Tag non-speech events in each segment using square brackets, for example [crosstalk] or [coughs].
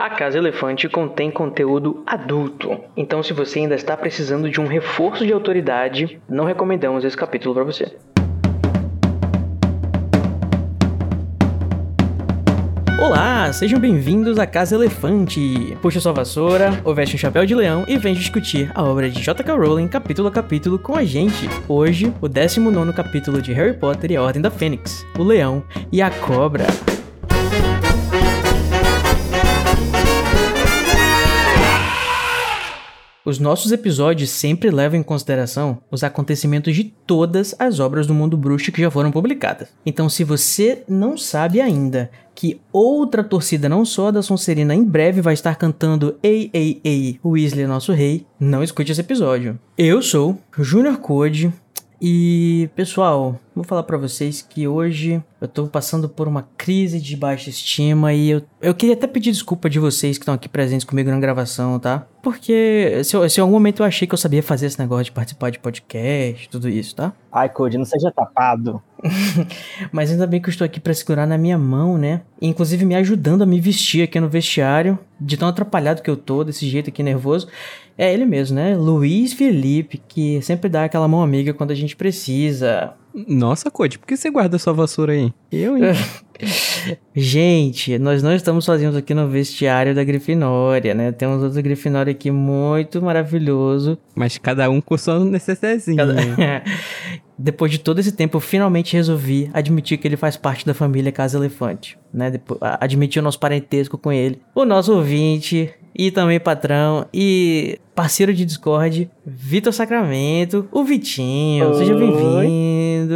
A Casa Elefante contém conteúdo adulto, então se você ainda está precisando de um reforço de autoridade, não recomendamos esse capítulo para você. Olá, sejam bem-vindos à Casa Elefante. Puxa sua vassoura, ou veste um chapéu de leão e vem discutir a obra de J.K. Rowling capítulo a capítulo com a gente. Hoje, o 19 capítulo de Harry Potter e a Ordem da Fênix, o Leão e a Cobra. Os nossos episódios sempre levam em consideração os acontecimentos de todas as obras do mundo bruxo que já foram publicadas. Então, se você não sabe ainda que outra torcida não só a da Sonserina em breve vai estar cantando Ei, ei, ei, Weasley nosso rei, não escute esse episódio. Eu sou Junior Code e, pessoal, vou falar para vocês que hoje eu tô passando por uma crise de baixa estima e eu, eu queria até pedir desculpa de vocês que estão aqui presentes comigo na gravação, tá? Porque se, se em algum momento eu achei que eu sabia fazer esse negócio de participar de podcast, tudo isso, tá? Ai, Code, não seja tapado. [laughs] Mas ainda bem que eu estou aqui para segurar na minha mão, né? Inclusive me ajudando a me vestir aqui no vestiário, de tão atrapalhado que eu tô, desse jeito aqui nervoso. É ele mesmo, né? Luiz Felipe, que sempre dá aquela mão amiga quando a gente precisa. Nossa, Code, por que você guarda sua vassoura aí? Eu, hein? [laughs] Gente, nós não estamos sozinhos aqui no vestiário da Grifinória, né? Temos outro Grifinória aqui muito maravilhoso. Mas cada um com sua necessidadezinha. Cada... [laughs] Depois de todo esse tempo, eu finalmente resolvi admitir que ele faz parte da família Casa Elefante, né? Depois, admitir o nosso parentesco com ele. O nosso ouvinte, e também patrão e parceiro de Discord, Vitor Sacramento, o Vitinho. Oi. Seja bem-vindo.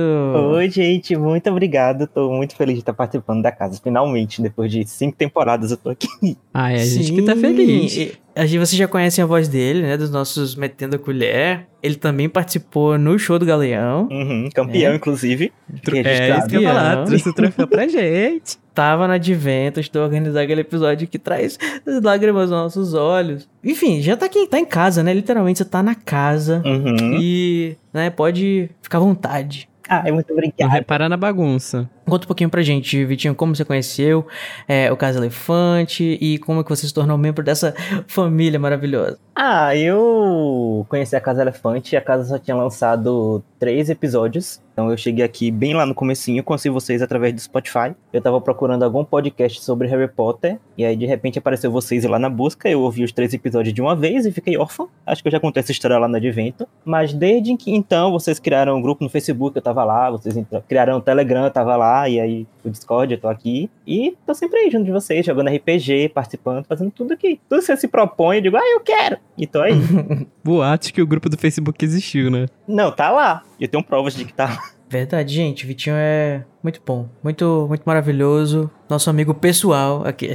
Oi, gente, muito obrigado. Tô muito feliz de estar participando da casa. Finalmente, depois de cinco temporadas, eu tô aqui. Ah, é a gente Sim. que tá feliz. A gente, vocês já conhecem a voz dele, né? Dos nossos Metendo a Colher. Ele também participou no show do Galeão. Uhum, campeão, é. inclusive. É, isso que eu ia falar. Trouxe o troféu pra [laughs] gente tava na Advento, estou organizando aquele episódio que traz lágrimas aos nossos olhos. Enfim, já tá aqui, tá em casa, né? Literalmente você tá na casa uhum. e, né, pode ficar à vontade. Ah, é muito obrigado. Reparar na bagunça. Conta um pouquinho pra gente, Vitinho, como você conheceu é, o Casa Elefante e como é que você se tornou membro dessa família maravilhosa. Ah, eu conheci a Casa Elefante e a casa só tinha lançado três episódios. Então eu cheguei aqui bem lá no comecinho, conheci vocês através do Spotify. Eu tava procurando algum podcast sobre Harry Potter e aí de repente apareceu vocês lá na busca. Eu ouvi os três episódios de uma vez e fiquei órfão. Acho que eu já contei essa história lá no Advento. Mas desde que então vocês criaram um grupo no Facebook, eu tava lá. Vocês criaram um Telegram, eu tava lá e aí o Discord, eu tô aqui. E tô sempre aí junto de vocês, jogando RPG, participando, fazendo tudo que tudo que você se propõe, eu digo, ah, eu quero! E tô aí. [laughs] Boatos que o grupo do Facebook existiu, né? Não, tá lá. Eu tenho provas de que tá lá. Verdade, gente. Vitinho é muito bom. Muito, muito maravilhoso nosso amigo pessoal aqui.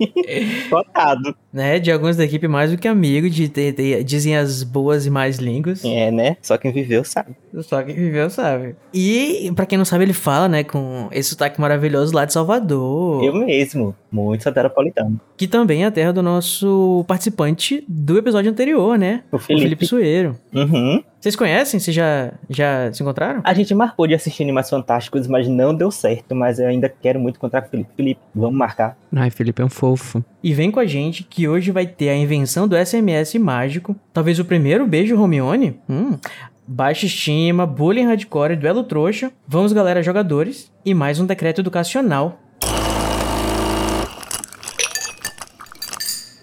[laughs] Cotado. né? De alguns da equipe mais do que amigo, de, de, de, dizem as boas e mais línguas. É, né? Só quem viveu sabe. Só quem viveu sabe. E, para quem não sabe, ele fala, né, com esse sotaque maravilhoso lá de Salvador. Eu mesmo. Muito soteropolitano. Que também é a terra do nosso participante do episódio anterior, né? O Felipe, o Felipe Sueiro. Uhum. Vocês conhecem? Vocês já, já se encontraram? A gente marcou de assistir Animais Fantásticos, mas não deu certo. Mas eu ainda quero muito encontrar com o Felipe. Felipe, vamos marcar. Ai, Felipe é um fofo. E vem com a gente que hoje vai ter a invenção do SMS mágico. Talvez o primeiro beijo Romione. Hum, baixa estima, bullying hardcore, duelo trouxa, vamos galera jogadores e mais um decreto educacional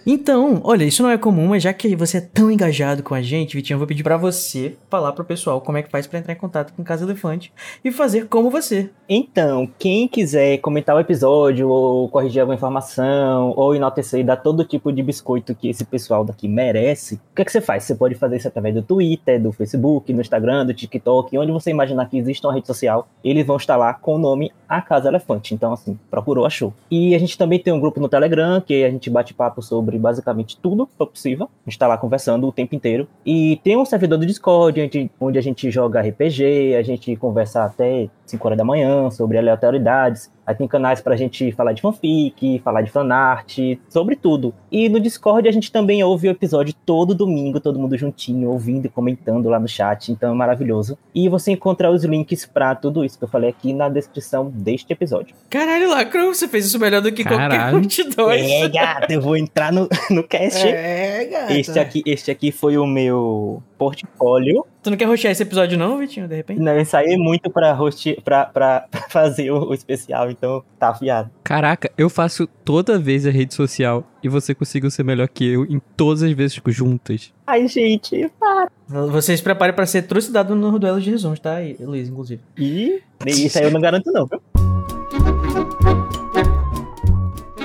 Então, olha, isso não é comum, mas já que você é tão engajado com a gente, Vitinho, eu vou pedir para você falar pro pessoal como é que faz para entrar em contato com Casa Elefante e fazer como você. Então, quem quiser comentar o episódio ou corrigir alguma informação ou enaltecer e dar todo tipo de biscoito que esse pessoal daqui merece, o que é que você faz? Você pode fazer isso através do Twitter, do Facebook, no Instagram, do TikTok, onde você imaginar que existe uma rede social, eles vão estar lá com o nome A Casa Elefante. Então, assim, procurou, achou. E a gente também tem um grupo no Telegram que a gente bate papo sobre sobre basicamente tudo que for possível. A gente tá lá conversando o tempo inteiro. E tem um servidor do Discord onde, onde a gente joga RPG, a gente conversa até 5 horas da manhã, sobre aleatoriedades. Aí tem canais pra gente falar de fanfic, falar de fanart, sobre tudo. E no Discord a gente também ouve o episódio todo domingo, todo mundo juntinho, ouvindo e comentando lá no chat, então é maravilhoso. E você encontra os links pra tudo isso que eu falei aqui na descrição deste episódio. Caralho, Lacro, você fez isso melhor do que Caralho. qualquer um de dois. É, gato, eu vou entrar no, [laughs] no cast. É, gato. Este aqui, este aqui foi o meu portfólio. Tu não quer rostear esse episódio não, Vitinho, de repente? Não, eu ensaiei muito pra, hoste, pra, pra, [laughs] pra fazer o, o, especial, então tá afiado. Caraca, eu faço toda vez a rede social e você conseguiu ser melhor que eu em todas as vezes juntas. Ai, gente, para. Vocês se preparem pra ser trucidado no duelo de resumos, tá, Luiz, inclusive. E isso aí eu não garanto não, viu?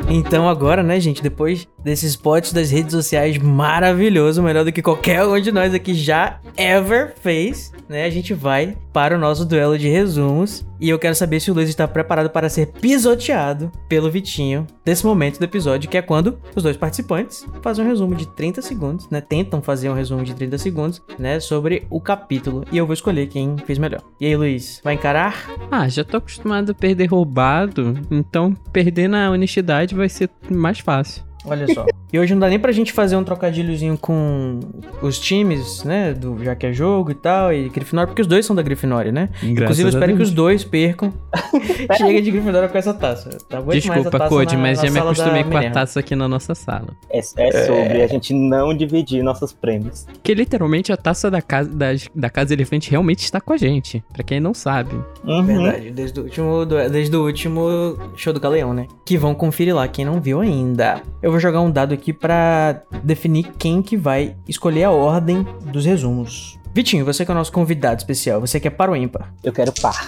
Então agora, né, gente, depois desses potes das redes sociais maravilhoso, melhor do que qualquer um de nós aqui já ever fez, né? A gente vai para o nosso duelo de resumos e eu quero saber se o Luiz está preparado para ser pisoteado pelo Vitinho nesse momento do episódio, que é quando os dois participantes fazem um resumo de 30 segundos, né? Tentam fazer um resumo de 30 segundos, né, sobre o capítulo e eu vou escolher quem fez melhor. E aí, Luiz, vai encarar? Ah, já tô acostumado a perder roubado, então perder na honestidade vai ser mais fácil. Olha só. e hoje não dá nem pra gente fazer um trocadilhozinho com os times, né? Do, já que é jogo e tal, e Grifinória, porque os dois são da Grifinória, né? Graças Inclusive, eu espero que os dois percam. [laughs] Chega de Grifinória com essa taça. Tá Desculpa, Code, mas já me acostumei com a taça aqui na nossa sala. É, é sobre é... a gente não dividir nossos prêmios. Que literalmente a taça da casa, da, da casa Elefante realmente está com a gente. Pra quem não sabe. Uhum. Verdade, desde o, último, desde o último show do Galeão, né? Que vão conferir lá, quem não viu ainda. Eu vou jogar um dado aqui para definir quem que vai escolher a ordem dos resumos. Vitinho, você que é o nosso convidado especial, você quer par ou ímpar? Eu quero par.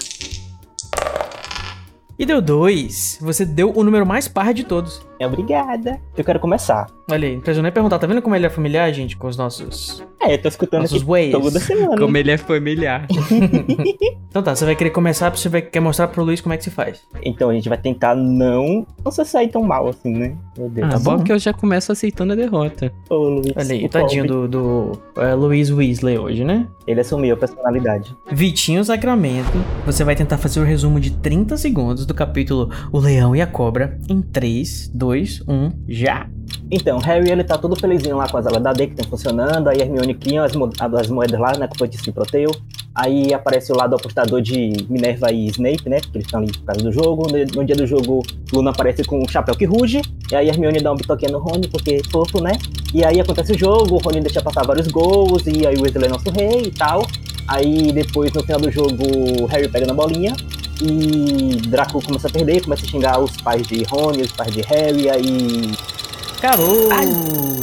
E deu dois. Você deu o número mais par de todos. Obrigada. Eu quero começar. Olha aí, não nem perguntar, tá vendo como ele é familiar, gente, com os nossos. É, eu tô escutando nossos ways. toda semana. Como ele é familiar. [laughs] então tá, você vai querer começar, você vai querer mostrar pro Luiz como é que se faz. Então a gente vai tentar não. Não se sair tão mal assim, né? Meu Deus. Ah, tá bom que eu já começo aceitando a derrota. Ô, Luiz. Olha aí, tadinho do, do uh, Luiz Weasley hoje, né? Ele assumiu a personalidade. Vitinho Sacramento, você vai tentar fazer o um resumo de 30 segundos do capítulo O Leão e a Cobra em 3, 2, 1, já! Então, Harry ele tá todo felizinho lá com as alas da D que estão funcionando, aí Hermione cria as, mo as moedas lá, né, com o feitiço Proteu. Aí aparece o lado apostador de Minerva e Snape, né, porque eles estão ali por causa do jogo. No, dia do jogo, Luna aparece com um chapéu que ruge, e aí Hermione dá um bitoquinha no Rony, porque fofo, né? E aí acontece o jogo, o Rony deixa passar vários gols, e aí o Weasley é nosso rei e tal. Aí depois, no final do jogo, Harry pega na bolinha, e Draco começa a perder, começa a xingar os pais de Rony, os pais de Harry, aí Acabou! Ai.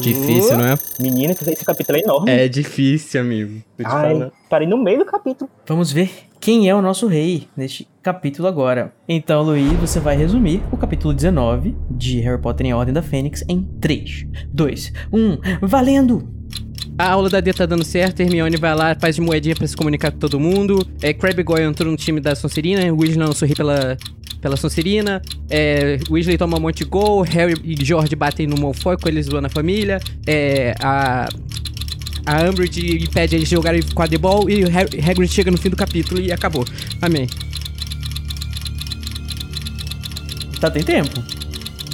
Difícil, não é? Menina, esse capítulo é enorme. É difícil, amigo. Ai, parei no meio do capítulo. Vamos ver quem é o nosso rei neste capítulo agora. Então, Luiz, você vai resumir o capítulo 19 de Harry Potter em Ordem da Fênix em 3, 2, 1, valendo! A aula da D tá dando certo, Hermione vai lá, faz de moedinha pra se comunicar com todo mundo. É, Crabbe Goyle entrou no time da Sonserina, Weasley não sorri pela, pela Sonserina. É, Weasley toma um monte de gol, Harry e George batem no Malfoy com eles zoando a família. É, a... A Umbridge impede eles de jogarem quadribol e o Hagrid chega no fim do capítulo e acabou. Amém. Tá, tem tempo.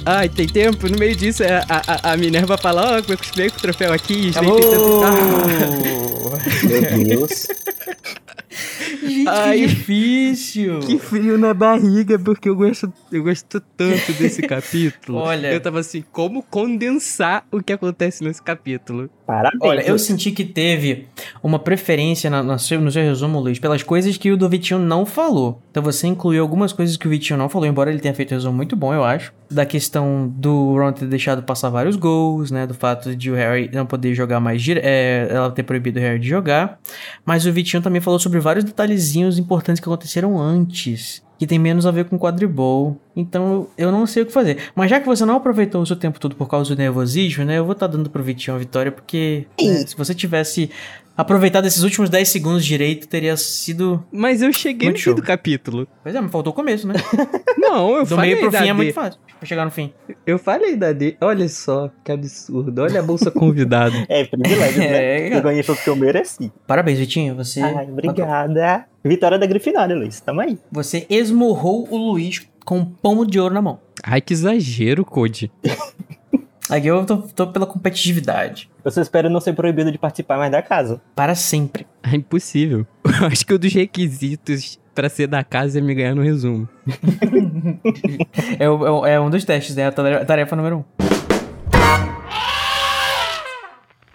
Ai, tem tempo? No meio disso, a, a, a Minerva fala, ó, oh, eu costumei com o troféu aqui, Snape tenta... Ah. Meu Deus. [laughs] Gente, Ai, que difícil. Que frio na barriga, porque eu gosto, eu gosto tanto desse [laughs] capítulo. Olha. Eu tava assim, como condensar o que acontece nesse capítulo? Parabéns. Olha, eu senti que teve uma preferência na, na seu, no seu resumo, Luiz, pelas coisas que o do Vitinho não falou. Então você incluiu algumas coisas que o Vitinho não falou, embora ele tenha feito um resumo muito bom, eu acho. Da questão do Ron ter deixado passar vários gols, né? Do fato de o Harry não poder jogar mais. É, ela ter proibido o Harry de jogar. Mas o Vitinho também falou sobre vários detalhezinhos importantes que aconteceram antes que tem menos a ver com quadribol. Então eu não sei o que fazer. Mas já que você não aproveitou o seu tempo todo por causa do nervosismo, né? Eu vou estar tá dando pro Vitinho a vitória, porque né, se você tivesse Aproveitar desses últimos 10 segundos direito teria sido. Mas eu cheguei Muito no show. fim do capítulo. Pois é, mas faltou o começo, né? [laughs] Não, eu Do falei meio pro da fim é D. muito fácil. Pra chegar no fim. Eu falei da D. Olha só, que absurdo. Olha a bolsa convidado. [laughs] É, privilégio, É, né? Eu ganhei foi porque eu mereci. Parabéns, Vitinho. Você. Ai, obrigada. Vitória da Grifinória, Luiz. Tamo aí. Você esmurrou o Luiz com um pomo de ouro na mão. Ai, que exagero, Code. [laughs] Aqui eu tô, tô pela competitividade. Eu só espero não ser proibido de participar mais da casa. Para sempre. É impossível. [laughs] Eu acho que um dos requisitos pra ser da casa é me ganhar no resumo. [laughs] É, é é um dos testes, né? A tarefa, tarefa número um.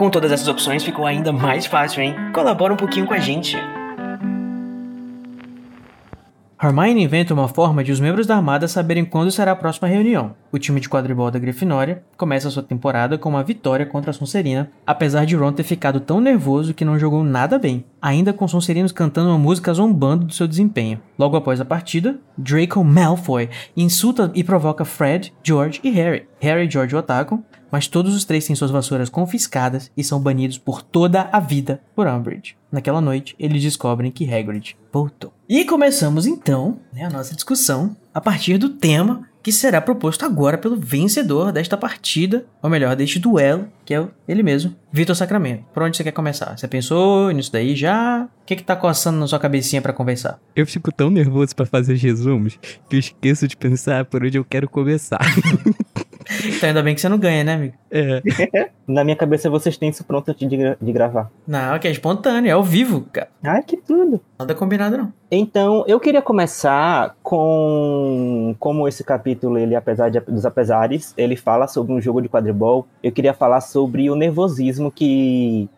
Com todas essas opções ficou ainda mais fácil, hein? Colabora um pouquinho com a gente. Hermione inventa uma forma de os membros da Armada saberem quando será a próxima reunião. O time de quadribol da Grifinória começa sua temporada com uma vitória contra a Sonserina, apesar de Ron ter ficado tão nervoso que não jogou nada bem, ainda com Sonserinos cantando uma música zombando do seu desempenho. Logo após a partida, Draco Malfoy insulta e provoca Fred, George e Harry. Harry e George o atacam, mas todos os três têm suas vassouras confiscadas e são banidos por toda a vida por Umbridge. Naquela noite, eles descobrem que Hagrid voltou. E começamos então né, a nossa discussão a partir do tema que será proposto agora pelo vencedor desta partida, ou melhor, deste duelo, que é ele mesmo, Vitor Sacramento. Por onde você quer começar? Você pensou nisso daí já? O que que tá coçando na sua cabecinha pra conversar? Eu fico tão nervoso pra fazer os resumos que eu esqueço de pensar por onde eu quero começar. [laughs] Então ainda bem que você não ganha, né, amigo? É. [laughs] Na minha cabeça vocês têm isso pronto antes de, gra- de gravar. Não, que é espontâneo, é ao vivo, cara. Ai, que tudo. Nada combinado, não. Então, eu queria começar com como esse capítulo, ele, apesar de- dos apesares, ele fala sobre um jogo de quadribol. Eu queria falar sobre o nervosismo que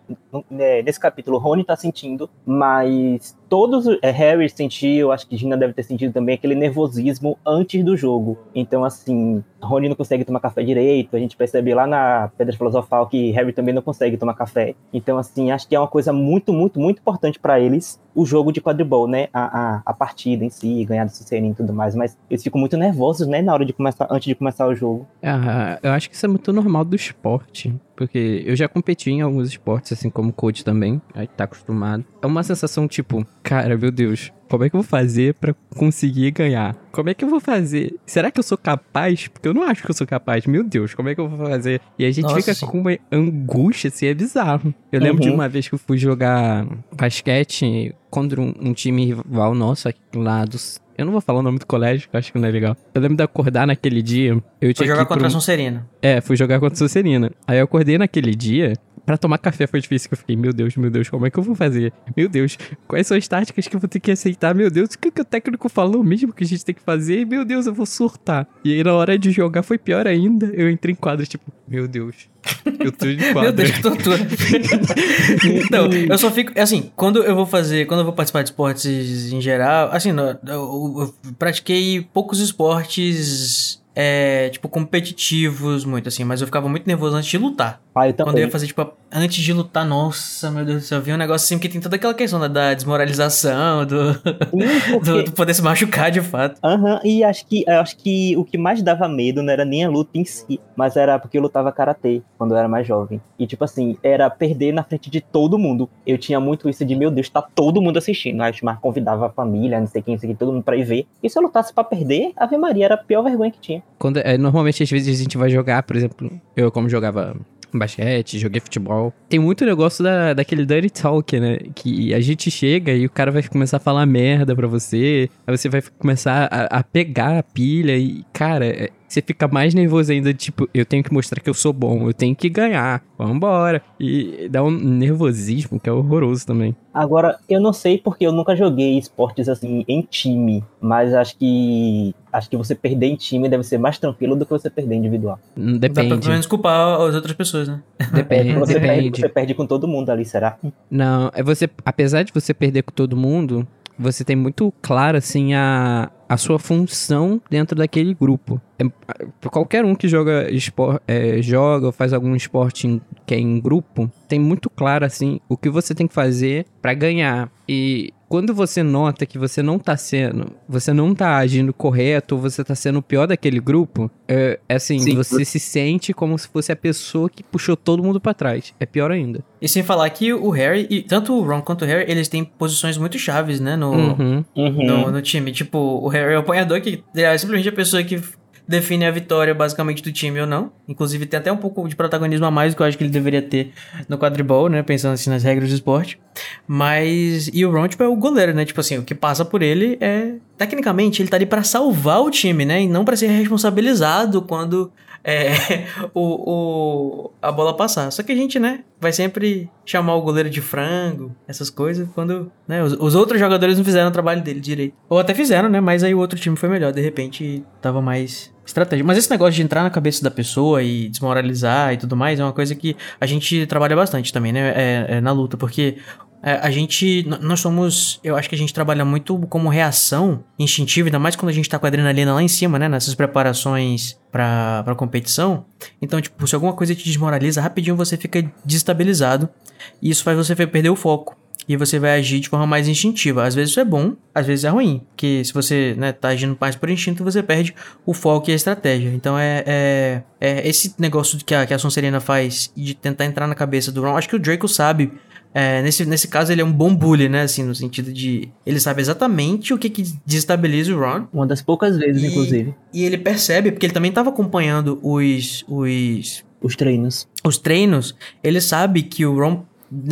né, nesse capítulo Rony tá sentindo, mas todos é, Harry sentiu, acho que Gina deve ter sentido também aquele nervosismo antes do jogo. Então, assim, Rony não consegue tomar café direito. A gente percebe lá na Pedra Filosofal que Harry também não consegue tomar café. Então, assim, acho que é uma coisa muito, muito, muito importante pra eles o jogo de quadribol, né? A, a, a partida em si, ganhar do Sucerino e tudo mais. Mas eles ficam muito nervosos, né? Na hora de começar, antes de começar o jogo. Ah, eu acho que isso é muito normal do esporte. Porque eu já competi em alguns esportes, assim como coach também. Aí tá acostumado. É uma sensação tipo, cara, meu Deus, como é que eu vou fazer pra conseguir ganhar? Como é que eu vou fazer? Será que eu sou capaz? Porque eu não acho que eu sou capaz. Meu Deus, como é que eu vou fazer? E a gente Nossa, fica com uma angústia, assim, é bizarro. Eu lembro de Uhum. uma vez que eu fui jogar basquete contra um, um time rival nosso aqui lá dos. Eu não vou falar o nome do colégio, que eu acho que não é legal. Eu lembro de acordar naquele dia. Eu Foi tinha jogar contra a pro- Sonserina. é, fui jogar contra a Sonserina. Aí eu acordei naquele dia. Pra tomar café foi difícil, que eu fiquei, meu Deus, meu Deus, como é que eu vou fazer? Meu Deus, quais são as táticas que eu vou ter que aceitar? Meu Deus, o que, que o técnico falou mesmo que a gente tem que fazer? Meu Deus, eu vou surtar. E aí na hora de jogar foi pior ainda. Eu entrei em quadra, tipo, meu Deus, eu tô em [laughs] quadra. Meu Deus, que tortura. [laughs] então, eu só fico. Assim, quando eu vou fazer. Quando eu vou participar de esportes em geral. Assim, não, pratiquei poucos esportes. É, tipo, competitivos, muito assim, mas eu ficava muito nervoso antes de lutar. Ah, eu Quando eu ia fazer, tipo, antes de lutar, nossa, meu Deus do céu, eu vi um negócio assim, porque tem toda aquela questão da, da desmoralização, do, Sim, [laughs] porque- do, do poder se machucar de fato. Aham, e acho que, acho que o que mais dava medo não era nem a luta em si, mas era porque eu lutava karatê quando eu era mais jovem. E tipo assim, era perder na frente de todo mundo. Eu tinha muito isso de, meu Deus, tá todo mundo assistindo. Aí mas convidava a família, não sei quem, não sei quem, todo mundo pra ir ver. E se eu lutasse pra perder, Ave Maria era a pior vergonha que tinha. Quando, é, normalmente, às vezes, a gente vai jogar, por exemplo, eu como jogava basquete, joguei futebol. Tem muito negócio da, daquele dirty talk, né? Que a gente chega e o cara vai começar a falar merda pra você, aí você vai começar a, a pegar a pilha e, cara, é- você fica mais nervoso ainda, tipo, eu tenho que mostrar que eu sou bom, eu tenho que ganhar, vambora. E dá um nervosismo que é horroroso também. Agora, eu não sei porque eu nunca joguei esportes assim em time, mas acho que acho que você perder em time deve ser mais tranquilo do que você perder individual. Hum, Dá pra pelo Depende, menos culpar as outras pessoas, né? [laughs] depende, você, perde, depende. você perde com todo mundo ali, será? Não, é você. Apesar de você perder com todo mundo, você tem muito claro, assim, a, a sua função dentro daquele grupo. É, qualquer um que joga, espor, é, joga ou faz algum esporte em, que é em grupo, tem muito claro, assim, o que você tem que fazer para ganhar. E quando você nota que você não tá sendo, você não tá agindo correto, ou você tá sendo o pior daquele grupo, é, é assim, Sim. você se sente como se fosse a pessoa que puxou todo mundo para trás. É pior ainda. E sem falar que o Harry, e tanto o Ron quanto o Harry, eles têm posições muito chaves, né, no, uhum. no, no, time. Tipo, o Harry é o apanhador, que é simplesmente a pessoa que define a vitória basicamente do time ou não. Inclusive tem até um pouco de protagonismo a mais do que eu acho que ele deveria ter no quadribol, né? Pensando assim nas regras do esporte. Mas. E o Ron, tipo, é o goleiro, né? Tipo assim, o que passa por ele é. Tecnicamente, ele tá ali para salvar o time, né? E não para ser responsabilizado quando é, [laughs] o, o, a bola passar. Só que a gente, né, vai sempre chamar o goleiro de frango, essas coisas, quando né, os, os, outros jogadores não fizeram o trabalho dele direito. Ou até fizeram, né, mas aí o outro time foi melhor, de repente tava mais estratégia. Mas esse negócio de entrar na cabeça da pessoa e desmoralizar e tudo mais é uma coisa que a gente trabalha bastante também, né, é, é na luta, porque é, a gente, nós somos, eu acho que a gente trabalha muito como reação instintiva, ainda mais quando a gente tá com a adrenalina lá em cima, né, nessas preparações pra, pra competição. Então, tipo, se alguma coisa te desmoraliza, rapidinho você fica desestabilizado e isso faz você perder o foco. E você vai agir de forma mais instintiva. Às vezes isso é bom, às vezes é ruim. Porque se você né, tá agindo mais por instinto, você perde o foco e a estratégia. Então é, é, é esse negócio que a, que a Sonserina faz de tentar entrar na cabeça do Ron. Acho que o Draco sabe é, nesse, nesse caso, ele é um bom bully, né? Assim, no sentido de. Ele sabe exatamente o que, que desestabiliza o Ron. Uma das poucas vezes, e, inclusive. E ele percebe, porque ele também estava acompanhando os. Os. Os treinos. Os treinos. Ele sabe que o Ron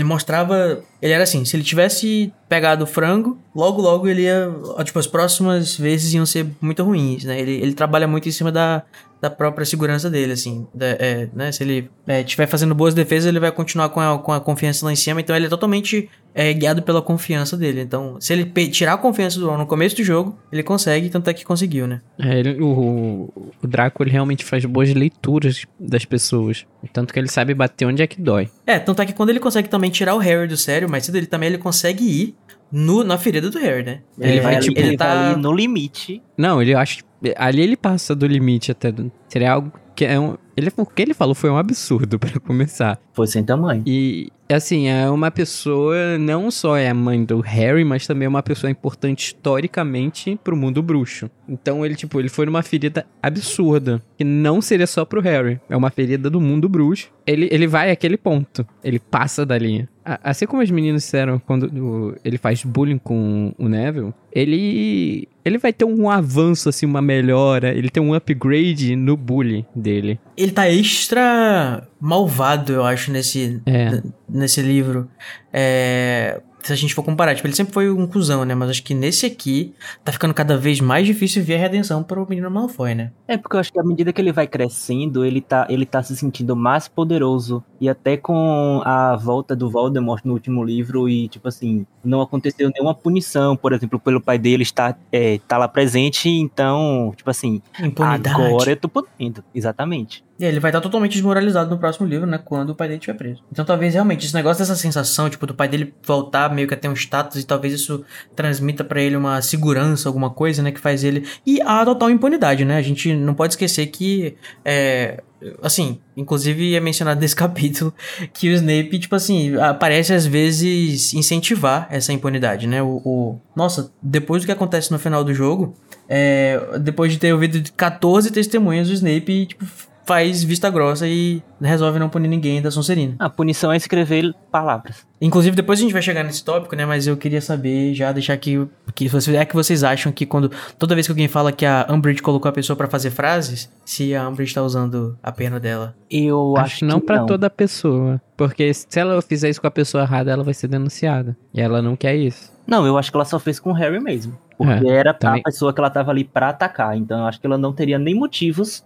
mostrava. Ele era assim: se ele tivesse pegado o frango, logo, logo ele ia. Tipo, as próximas vezes iam ser muito ruins, né? Ele, ele trabalha muito em cima da, da própria segurança dele, assim. É, né? Se ele estiver é, fazendo boas defesas, ele vai continuar com a, com a confiança lá em cima. Então ele é totalmente é, guiado pela confiança dele. Então, se ele tirar a confiança do no começo do jogo, ele consegue, tanto é que conseguiu, né? É, ele, o, o Draco ele realmente faz boas leituras das pessoas. Tanto que ele sabe bater onde é que dói. É, tanto é que quando ele consegue também tirar o Harry do sério, mas cedo ele também ele consegue ir no, na ferida do Harry, né? Ele é, vai, tipo, ele, ele tá no limite. Não, ele acha ali ele passa do limite até. Seria algo que é um. Ele, o que ele falou foi um absurdo [laughs] para começar. Foi sem tamanho. E, assim, é uma pessoa, não só é a mãe do Harry, mas também é uma pessoa importante historicamente pro mundo bruxo. Então ele, tipo, ele foi numa ferida absurda, que não seria só pro Harry, é uma ferida do mundo bruxo. Ele, ele vai àquele ponto, ele passa da linha. Assim como as meninas disseram quando ele faz bullying com o Neville, ele ele vai ter um avanço, assim, uma melhora, ele tem um upgrade no bullying dele. Ele tá extra malvado, eu acho, nesse, é. nesse livro. É, se a gente for comparar, tipo, ele sempre foi um cuzão, né? Mas acho que nesse aqui tá ficando cada vez mais difícil ver a redenção pro menino Malfoy, né? É, porque eu acho que à medida que ele vai crescendo, ele tá, ele tá se sentindo mais poderoso. E até com a volta do Voldemort no último livro, e, tipo assim, não aconteceu nenhuma punição, por exemplo, pelo pai dele estar é, tá lá presente, então, tipo assim, Impunidade. agora eu tô podendo. Exatamente. E ele vai estar totalmente desmoralizado no próximo livro, né? Quando o pai dele estiver preso. Então talvez realmente esse negócio dessa sensação, tipo, do pai dele voltar meio que a ter um status e talvez isso transmita para ele uma segurança, alguma coisa, né? Que faz ele. E a total impunidade, né? A gente não pode esquecer que. É, assim, inclusive é mencionado nesse [laughs] capítulo que o Snape, tipo assim, aparece às vezes incentivar essa impunidade, né? O, o... Nossa, depois do que acontece no final do jogo, é, depois de ter ouvido 14 testemunhas, o Snape, tipo, faz vista grossa e resolve não punir ninguém da Sonserina. A punição é escrever palavras. Inclusive, depois a gente vai chegar nesse tópico, né? Mas eu queria saber, já deixar aqui, que é que vocês acham que quando toda vez que alguém fala que a Umbridge colocou a pessoa para fazer frases, se a Umbridge tá usando a pena dela? Eu acho, acho não para toda pessoa, porque se ela fizer isso com a pessoa errada, ela vai ser denunciada. E ela não quer isso. Não, eu acho que ela só fez com o Harry mesmo. Porque é, era também. a pessoa que ela tava ali para atacar. Então eu acho que ela não teria nem motivos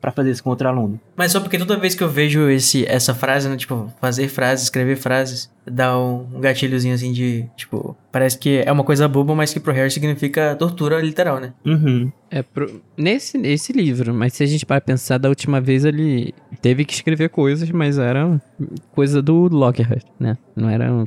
para fazer isso com outro aluno. Mas só porque toda vez que eu vejo esse, essa frase, né, tipo, fazer frases, escrever frases, dá um gatilhozinho assim de, tipo, parece que é uma coisa boba, mas que pro Harry significa tortura literal, né? Uhum. É pro... nesse, nesse livro, mas se a gente para pensar da última vez ele teve que escrever coisas, mas era coisa do Lockhart, né? Não era um-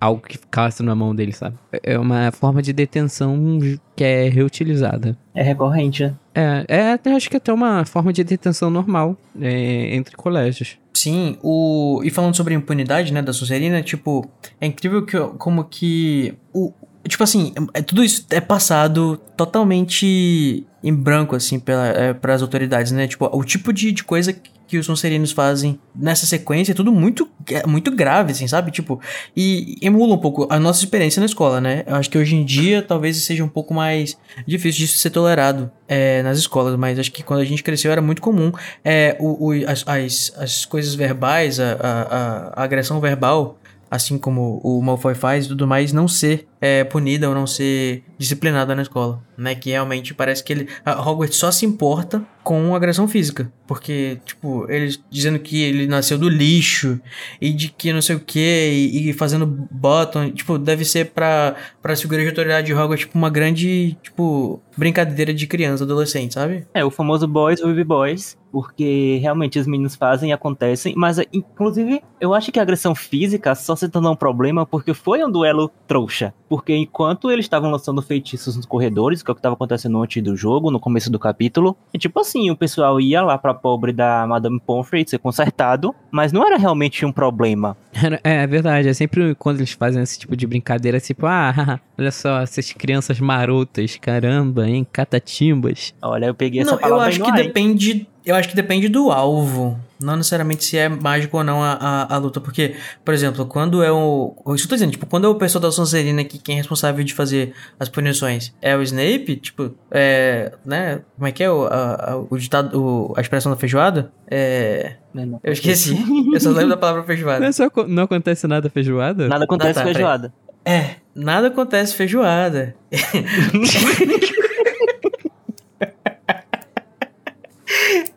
algo que ficasse na mão dele, sabe? É uma forma de detenção que é reutilizada. É recorrente, né? É, é até acho que até uma forma de detenção normal é, entre colégios. Sim, o e falando sobre impunidade, né, da Sonserina, tipo, é incrível que como que o tipo assim, é, tudo isso é passado totalmente em branco assim pela é, para as autoridades, né? Tipo, o tipo de, de coisa que os Sonserinos fazem nessa sequência é tudo muito é muito grave, assim, sabe? Tipo, e emula um pouco a nossa experiência na escola, né? Eu acho que hoje em dia talvez seja um pouco mais difícil disso ser tolerado é, nas escolas, mas acho que quando a gente cresceu era muito comum é, o, o- as, as, as coisas verbais, a, a- a agressão verbal, assim como o Malfoy faz e tudo mais, não ser é, punida ou não ser disciplinada na escola, né? Que realmente parece que ele, Hogwarts só se importa com agressão física, porque, tipo, eles dizendo que ele nasceu do lixo e de que não sei o que, e, fazendo bottom, tipo, deve ser pra, pra figura de autoridade de Hogwarts, tipo, uma grande, tipo, brincadeira de criança, adolescente, sabe? É, o famoso boys will be boys, porque realmente os meninos fazem e acontecem, mas inclusive eu acho que a agressão física só se tornou um problema porque foi um duelo trouxa. Porque enquanto eles estavam lançando feitiços nos corredores, que é o que estava acontecendo antes do jogo, no começo do capítulo, e tipo assim, o pessoal ia lá pra pobre da Madame Pomfrey ser consertado, mas não era realmente um problema. É, é verdade, é sempre quando eles fazem esse tipo de brincadeira, tipo, ah, [laughs] olha só, essas crianças marotas, caramba, hein, catatimbas. Olha, eu peguei essa Não, eu palavra acho aí que ar, depende. Eu acho que depende do alvo. Não necessariamente se é mágico ou não a, a, a luta. Porque, por exemplo, quando é o. Isso eu tô dizendo, tipo, quando é o pessoal da Sonserina que quem é responsável de fazer as punições é o Snape, tipo, é. né? Como é que é o, a, a- o ditado. o- a expressão da feijoada? É. Não, não. Eu esqueci. [laughs] eu só lembro da palavra Não, feijoada. é só, não acontece nada feijoada? Nada acontece Ah, tá, peraí. feijoada. É, nada acontece feijoada. [laughs] [laughs]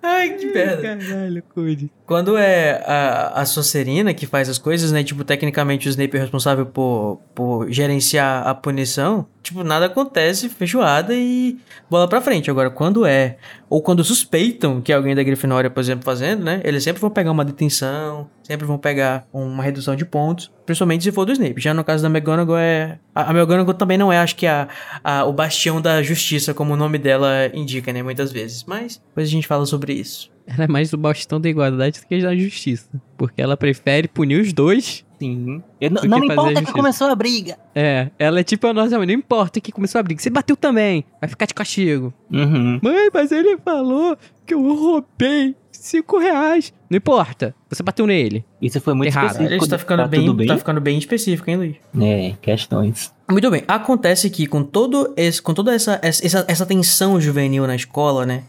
Ai, que merda. Caralho, Cody. Quando é a, a Sonserina que faz as coisas, né? Tipo, tecnicamente o Snape é responsável por, por gerenciar a punição. Tipo, nada acontece, feijoada e bola pra frente. Agora, quando é... Ou quando suspeitam que é alguém da Grifinória, por exemplo, fazendo, né? Eles sempre vão pegar uma detenção, sempre vão pegar uma redução de pontos. Principalmente se for do Snape. Já no caso da McGonagall é... A, McGonagall também não é, acho que, a, a, o bastião da justiça, como o nome dela indica, né? Muitas vezes. Mas depois a gente fala sobre isso. Ela é mais do bastão da igualdade do que da justiça. Porque ela prefere punir os dois. Sim. Eu, não não importa que começou a briga. É, ela é tipo a nossa mãe, não importa que começou a briga. Você bateu também, vai ficar de castigo. Uhum. Mãe, mas ele falou que eu roubei cinco reais. Não importa, você bateu nele. Isso foi muito Errado. específico. Ele está ficando, Tá bem, bem? tá ficando bem específico, hein, Luiz? É, questões. Muito bem. Acontece que com todo esse, com toda essa, essa, essa tensão juvenil na escola, né,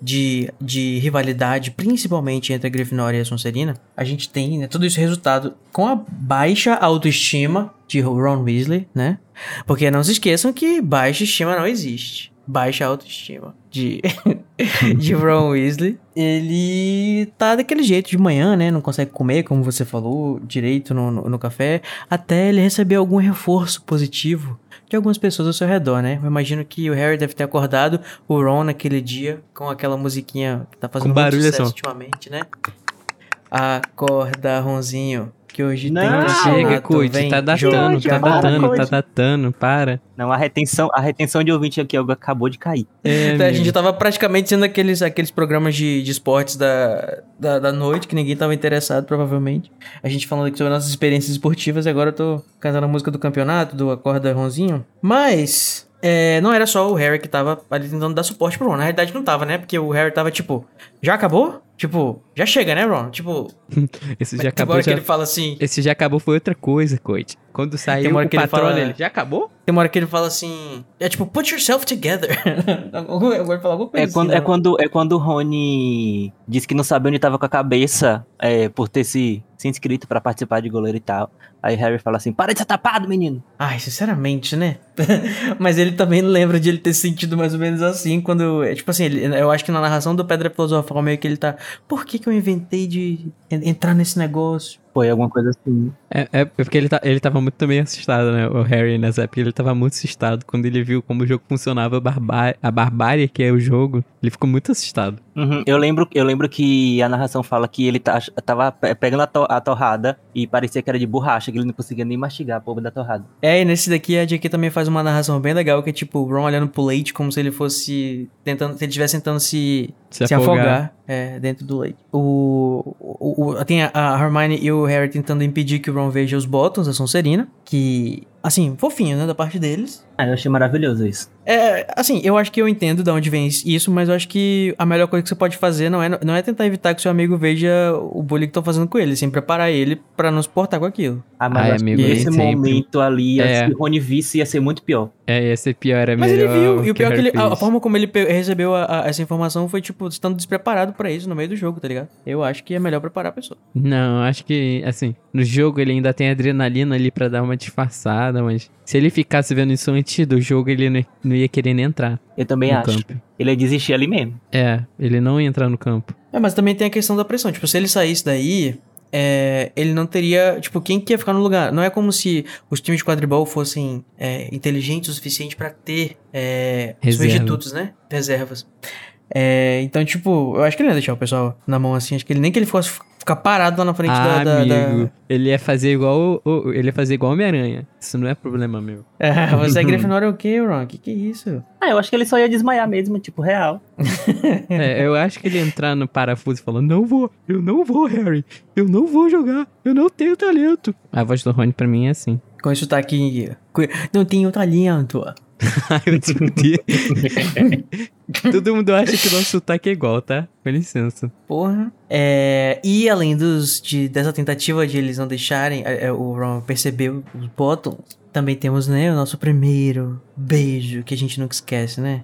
de, de rivalidade, principalmente entre a Grifinória e a Sonserina, a gente tem né, tudo isso resultado com a baixa autoestima de Ron Weasley, né? Porque não se esqueçam que baixa estima não existe. Baixa autoestima de, [laughs] [laughs] de Ron Weasley. Ele tá daquele jeito de manhã, né? Não consegue comer, como você falou, direito no, no, no café. Até ele receber algum reforço positivo de algumas pessoas ao seu redor, né? Eu imagino que o Harry deve ter acordado o Ron naquele dia com aquela musiquinha que tá fazendo Com barulho, muito sucesso assim, ultimamente, né? Acorda, Ronzinho, que hoje Não, tem Ah, Chega, vem tá datando, tá datando, tá datando, para. Não, a retenção, a retenção de ouvinte aqui acabou de cair. É, Então, a gente tava praticamente sendo aqueles, aqueles programas de, de esportes da, da, da noite, que ninguém tava interessado, provavelmente. A gente falando aqui sobre nossas experiências esportivas, e agora eu tô cantando a música do campeonato, do Acorda Ronzinho. Mas, é, não era só o Harry que tava ali tentando dar suporte pro Ron. Na realidade não tava, né? Porque o Harry tava tipo, já acabou? Tipo, já chega, né, Ron? Tipo, [laughs] Esse tem já uma acabou, hora que já... ele fala assim... Esse já acabou foi outra coisa, Coit. Quando saiu uma hora o que ele patrão fala- dele, já acabou? Tem uma hora que ele fala assim... É tipo, put yourself together. Agora ele fala alguma coisa É quando, assim, é, né? quando, é quando o Rony disse que não sabia onde tava com a cabeça é, por ter se, se inscrito pra participar de goleiro e tal. Aí Harry fala assim: para de ser tapado, menino. Ai, sinceramente, né? [laughs] Mas ele também lembra de ele ter sentido mais ou menos assim quando. é, Tipo assim, ele- eu acho que na narração do Pedra Filosofal meio que ele tá. Por que, que eu inventei de en- entrar nesse negócio? Foi alguma coisa assim. É, é porque ele, tá, ele tava muito também assustado, né? O Harry nessa época, ele tava muito assustado quando ele viu como o jogo funcionava, a, barbá a barbárie que é o jogo. Ele ficou muito assustado. Uhum. Eu, lembro, eu lembro que a narração fala que ele tá, tava pegando a, to, a, torrada e parecia que era de borracha, que ele não conseguia nem mastigar a porra da torrada. É, e nesse daqui a JK também faz uma narração bem legal, que é tipo o Ron olhando pro leite como se ele fosse tentando, se ele estivesse tentando se, Se se, afogar. afogar, é, dentro do leite. O, o, o- tem a, a Hermione e o Harry tentando impedir que o Ron veja os botões da Sonserina, que, assim, fofinho, né, da parte deles. Ah, eu achei maravilhoso isso. É, assim, eu acho que eu entendo de onde vem isso, mas eu acho que a melhor coisa que você pode fazer não é, não é tentar evitar que seu amigo veja o bullying que estão fazendo com ele, sim preparar ele pra não se portar com aquilo. Ah, mas acho amigo, sempre. momento ali, É. se o Rony visse, ia ser muito pior. É, ia ser pior, é Mas ele melhor viu, e o pior é que ele, a, a forma como ele recebeu a- a- essa informação foi, tipo, estando despreparado pra isso no meio do jogo, tá ligado? Eu acho que é melhor preparar a pessoa. Não, acho que, assim, no jogo ele ainda tem adrenalina ali pra dar uma disfarçada, mas se ele ficasse vendo isso antes do jogo, ele não, não ia querer nem entrar Eu também no acho. campo. Ele ia desistir ali mesmo. É, ele não ia entrar no campo. É, mas também tem a questão da pressão. Tipo, se ele saísse daí, é, ele não teria. Tipo, quem que ia ficar no lugar? Não é como se os times de quadribol fossem é, inteligentes o suficiente pra ter é, substitutos, né? Reservas. É, então, tipo, eu acho que ele não ia deixar o pessoal na mão assim. Acho que ele nem que ele fosse ficar parado lá na frente Ah, da. da, da- amigo, ele ia fazer igual o, ele ia fazer igual Homem-Aranha. Isso não é problema meu. [laughs] É, você é [laughs] Grifinória é o quê, Ron? Que que é isso? Ah, eu acho que ele só ia desmaiar mesmo, tipo, real. É, eu acho que ele ia entrar no parafuso e falou: Não vou, eu não vou, Harry. Eu não vou jogar, eu não tenho talento. A voz do Rony pra mim é assim. Com isso tá aqui. Não tenho talento. [laughs] Ai, eu fudi. [laughs] Todo mundo acha que o nosso sotaque é igual, tá? Com licença. Porra. É, e além dos, de, dessa tentativa de eles não deixarem é, é, o Ron perceber os botões, também temos, né, o nosso primeiro beijo, que a gente nunca esquece, né?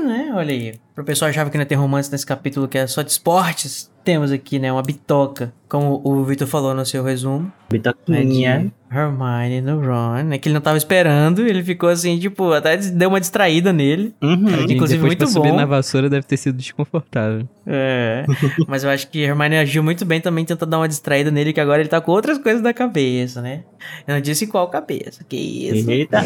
né? Olha aí. Pro pessoal achava que não ia ter romance nesse capítulo que é só de esportes, temos aqui, né, uma bitoca, como o Victor falou no seu resumo. né, Bitoquinha. de Hermione no Ron, né, que ele não tava esperando, ele ficou assim, tipo, até deu uma distraída nele. Uhum. Gente, Inclusive, muito pra subir bom. na vassoura deve ter sido desconfortável. É. [laughs] Mas eu acho que Hermione agiu muito bem também tentando dar uma distraída nele, que agora ele tá com outras coisas da cabeça, né? Eu não disse qual cabeça. Que isso? Eita.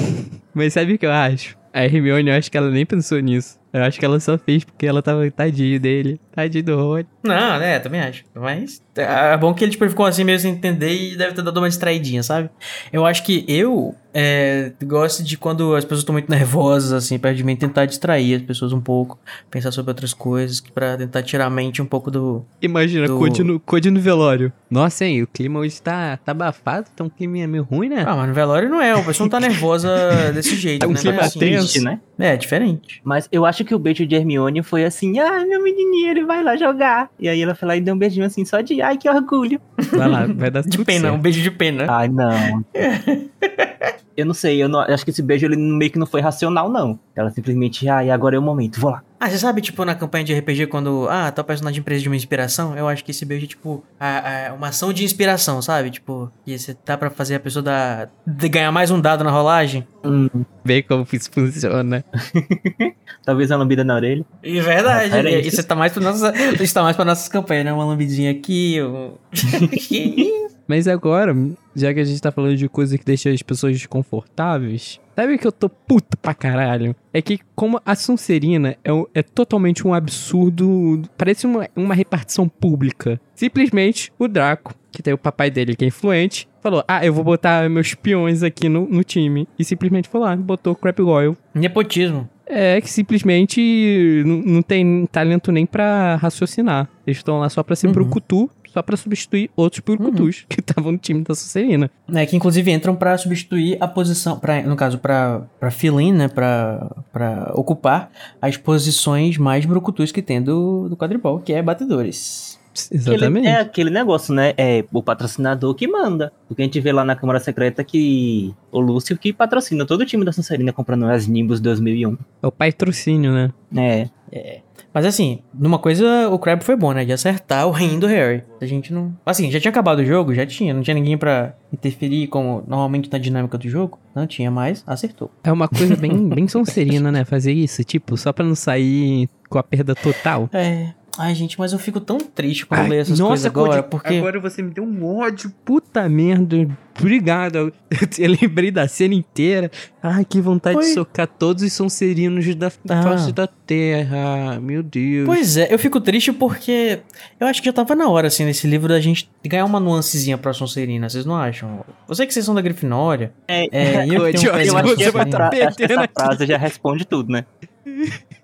Mas sabe o que eu acho? A Hermione, eu acho que ela nem pensou nisso. Eu acho que ela só fez porque ela tava tadinho dele. Tadinho do Rony. Não, né? Também acho. Mas é bom que ele tipo, ficou assim meio sem entender e deve ter dado uma distraidinha, sabe? Eu acho que eu é, gosto de quando as pessoas estão muito nervosas, assim, perto de mim, tentar distrair as pessoas um pouco, pensar sobre outras coisas, pra tentar tirar a mente um pouco do. Imagina, Do- Code, no, Code no velório. Nossa, hein? O clima hoje tá, tá abafado, tá um clima meio ruim, né? Ah, mas no velório não é, a pessoa não tá nervosa [laughs] desse jeito, É um né? clima é assim. tenso. Triste, né? É, diferente. Mas eu acho que o beijo de Hermione foi assim, ai, meu menininho, ele vai lá jogar. E aí ela foi lá e deu um beijinho assim, só de, ai, que orgulho. Vai lá, vai dar De pena, um certo. beijo de pena. Ai, não. [laughs] eu não sei, eu não, acho que esse beijo ele meio que não foi racional, não. Ela simplesmente, ai, agora é o momento, vou lá. Ah, você sabe, tipo, na campanha de RPG, quando. Ah, tal personagem precisa de uma inspiração, eu acho que esse beijo é, tipo, a- a- uma ação de inspiração, sabe? Tipo, e você tá pra fazer a pessoa dar, ganhar mais um dado na rolagem. Hum, Vê como isso funciona. [laughs] talvez uma lambida na orelha. É verdade. Ah, e você tá mais pra nossas. Isso tá mais pra nossas campanhas, né? Uma lambidinha aqui. Um... que [laughs] isso? Mas agora, já que a gente tá falando de coisa que deixa as pessoas desconfortáveis, sabe o que eu tô puto pra caralho? É que como a Sonserina é, é totalmente um absurdo, parece uma, uma repartição pública. Simplesmente o Draco, que tem o papai dele que é influente, falou, ah, eu vou botar meus peões aqui no, no time. E simplesmente foi lá, botou o Crap Goyle. Nepotismo. É que simplesmente não, não tem talento nem pra raciocinar. Eles estão lá só pra ser Uhum. brucutu, só pra substituir outros brucutus que estavam no time da Sonserina. né, que inclusive entram pra substituir a posição, pra, no caso, pra, pra fill in, né, pra, pra ocupar as posições mais brucutus que tem do, do quadribol, que é batedores. Exatamente. Aquele- é aquele negócio, né? É o patrocinador que manda. Porque a gente vê lá na Câmara Secreta que o Lúcio que patrocina todo o time da Sonserina comprando as Nimbus 2001. É o patrocínio, né? É. Mas assim, numa coisa o Crab foi bom, né, de acertar o reino do Harry. A gente não... Assim, já tinha acabado o jogo? Já tinha, não tinha ninguém pra interferir como normalmente na dinâmica do jogo? Não tinha mais, acertou. É uma coisa bem, bem [laughs] sonserina, né? Fazer isso, tipo, só pra não sair com a perda total. É... Ai, gente, mas eu fico tão triste quando Ai, leio essas coisas agora, Cody, porque... Agora você me deu um ódio. Puta merda. Obrigado. [laughs] Eu lembrei da cena inteira. Ai, que vontade Foi. de socar todos os sonserinos da Ah. face da terra. Meu Deus. Pois é, eu fico triste porque eu acho que já tava na hora, assim, nesse livro da gente ganhar uma nuancezinha pra Sonserina, vocês não acham? Eu sei que vocês são da Grifinória, É, é, e eu eu eu acho que você essa, frase já responde tudo, né? [laughs]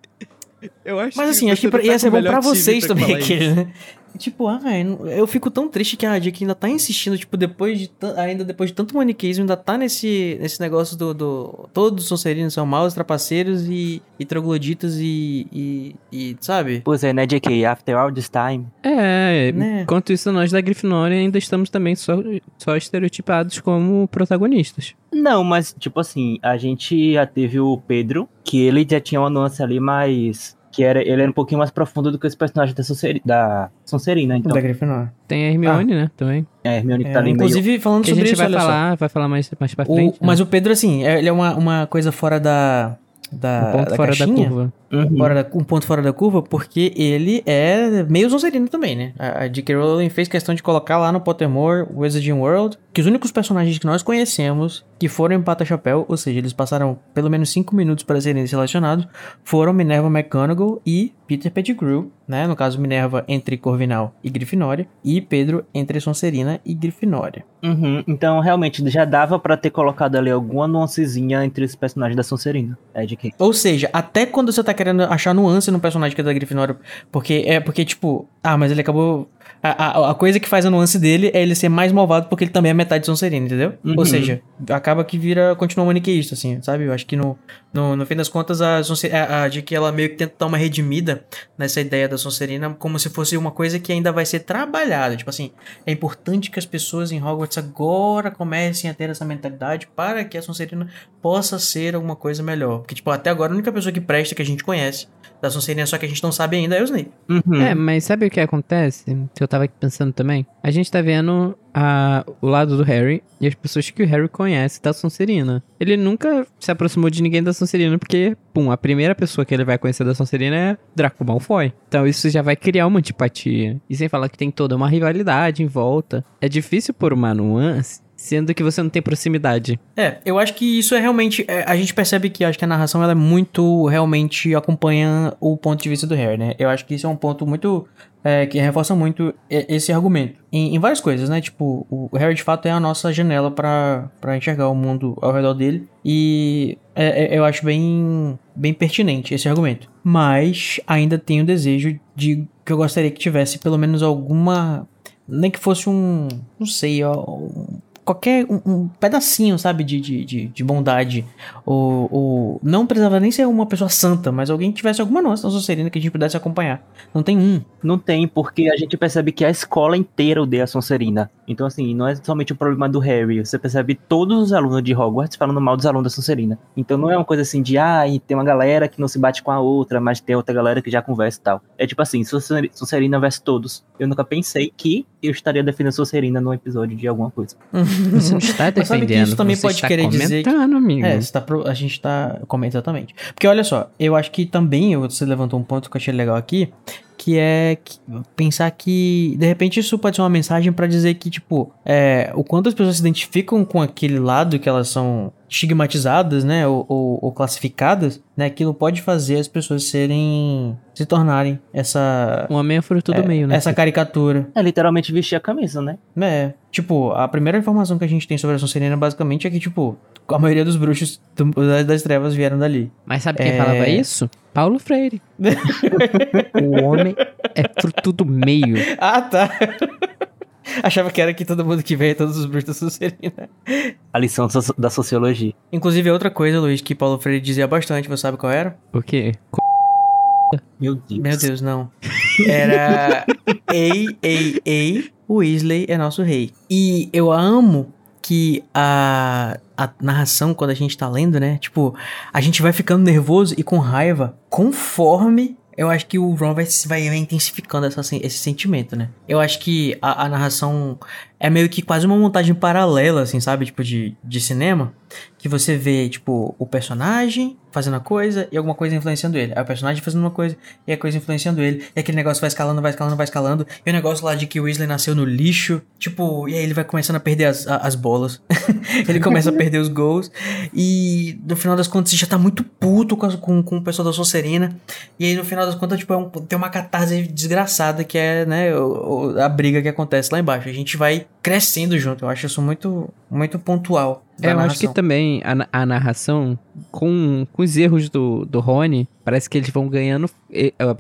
Eu acho Mas assim, acho que pra- não tá ia ser o bom pra vocês pra também, isso. né? [laughs] Tipo, ah, velho, eu fico tão triste que a Dick ainda tá insistindo, tipo, depois de ainda depois de tanto maniqueísmo, ainda tá nesse, nesse negócio do, do todos os Sonserinos são maus, trapaceiros e, e trogloditas e, e, e, sabe? Pois é, né, JK? After all this time. É, Né? enquanto isso, nós da Grifinória ainda estamos também só, só estereotipados como protagonistas. Não, mas, tipo assim, a gente já teve o Pedro, que ele já tinha uma nuance ali mais. Que era, ele era um pouquinho mais profundo do que os personagens da, Sonseri, da Sonserina, então. Da Grifinória. Tem a Hermione, né, também. É, a Hermione que tá É, ali meio. inclusive, falando Que a sobre gente isso, vai olha só. falar, vai falar mais, mais pra O- frente. né? mas o Pedro, assim, é- ele é uma, uma coisa fora da. da um ponto da fora caixinha, da curva. Uhum. fora da- um ponto fora da curva, porque ele é meio Sonserino também, né? A, a J.K. Rowling fez questão de colocar lá no Pottermore Wizarding World que os únicos personagens que nós conhecemos que foram em Pata Chapéu, ou seja, eles passaram pelo menos 5 minutos para serem relacionados, foram Minerva McGonagall e Peter Pettigrew, né? No caso, Minerva entre Corvinal e Grifinória, e Pedro entre Sonserina e Grifinória. Uhum. Então, realmente, já dava pra ter colocado ali alguma nuancezinha entre os personagens da Sonserina. É, JK. Ou seja, até quando você tá querendo achar nuance no personagem que é da Grifinória, porque é porque, tipo, ah, mas ele acabou. A, a, a coisa que faz a nuance dele é ele ser mais malvado porque ele também é metade Sonserina, entendeu? Uhum. Ou seja, acaba que vira, continua maniqueísta, assim, sabe? Eu acho que no, no, no fim das contas a, a, a que ela meio que tenta dar uma redimida nessa ideia da Sonserina como se fosse uma coisa que ainda vai ser trabalhada. Tipo assim, é importante que as pessoas em Hogwarts agora comecem a ter essa mentalidade para que a Sonserina possa ser alguma coisa melhor. Porque, tipo, até agora a única pessoa que presta que a gente conhece da Sonserina, só que a gente não sabe ainda, é o Snape. Uhum. É, mas sabe o que acontece? Que eu tava aqui pensando também. A gente tá vendo a, o lado do Harry e as pessoas que o Harry conhece da Sonserina. Ele nunca se aproximou de ninguém da Sonserina porque, pum, a primeira pessoa que ele vai conhecer da Sonserina é Draco Malfoy. Então isso já vai criar uma antipatia. E sem falar que tem toda uma rivalidade em volta. É difícil pôr uma nuance, sendo que você não tem proximidade. É, eu acho que isso é realmente. é, a gente percebe que acho que a narração ela é muito realmente acompanha o ponto de vista do Harry, né? Eu acho que isso é um ponto muito. é, que reforça muito esse argumento. Em, em várias coisas, né? Tipo, o Harry de fato é a nossa janela pra enxergar o mundo ao redor dele. E é- é- eu acho bem, bem pertinente esse argumento. Mas ainda tenho o desejo de que eu gostaria que tivesse pelo menos alguma. Nem que fosse um. Não sei, ó. um- qualquer um, um pedacinho, sabe, de, de, de, de bondade. Ou, ou. Não precisava nem ser uma pessoa santa, mas alguém que tivesse alguma nossa Sonserina que a gente pudesse acompanhar. Não tem um. Não tem, porque a gente percebe que a escola inteira odeia a Sonserina. Então, assim, não é somente o problema do Harry. Você percebe todos os alunos de Hogwarts falando mal dos alunos da Sonserina. Então não é uma coisa assim de, ah, tem uma galera que não se bate com a outra, mas tem outra galera que já conversa e tal. É tipo assim, Sonser- Sonserina versus todos. Eu nunca pensei que eu estaria defendendo Sonserina num episódio de alguma coisa. [laughs] Você não está Mas sabe que defendendo, isso também você pode está querer dizer que- comentando, amigo. É, tá pro- a gente tá. Como exatamente. Porque olha só, eu acho que também você levantou um ponto que eu achei legal aqui, que é que- pensar que de repente isso pode ser uma mensagem pra dizer que tipo, é, o quanto as pessoas se identificam com aquele lado que elas são estigmatizadas, né, ou, ou- ou classificadas, né, aquilo pode fazer as pessoas serem se tornarem essa Um homem é fruto do é, meio, né? essa caricatura. É literalmente vestir a camisa, né? É, tipo, a primeira informação que a gente tem sobre a Sonserina basicamente é que, tipo, a maioria dos bruxos do- das, das trevas vieram dali. Mas sabe quem É. falava isso? Paulo Freire. [laughs] o homem é fruto do meio. Ah, tá. [laughs] Achava que era que todo mundo que veio, todos os bruxos da Sonserina. A lição da sociologia. Inclusive, outra coisa, Luiz, que Paulo Freire dizia bastante, você sabe qual era? O quê? Meu Deus. Meu Deus, não. Era [laughs] Ei, ei, ei, Weasley é nosso rei. E eu amo que a, a narração, quando a gente tá lendo, né? Tipo, a gente vai ficando nervoso e com raiva conforme eu acho que o Ron vai, vai intensificando essa, esse sentimento, né? Eu acho que a, a narração é meio que quase uma montagem paralela, assim, sabe? Tipo, de, de cinema. Que você vê, tipo, o personagem fazendo uma coisa e alguma coisa influenciando ele. Aí o personagem fazendo uma coisa e a coisa influenciando ele. E aquele negócio vai escalando, vai escalando, vai escalando. E o negócio lá de que o Weasley nasceu no lixo. Tipo, e aí ele vai começando a perder as, a- as bolas. [laughs] ele começa a perder os gols. E no final das contas, você já tá muito puto com, com, com o pessoal da Sonserina. E aí no final das contas, tipo, é um- tem uma catarse desgraçada que é, né, a briga que acontece lá embaixo. A gente vai crescendo junto. Eu acho isso muito, muito pontual. É, eu acho que também a, a narração, com, com os erros do, do Rony, parece que eles vão ganhando.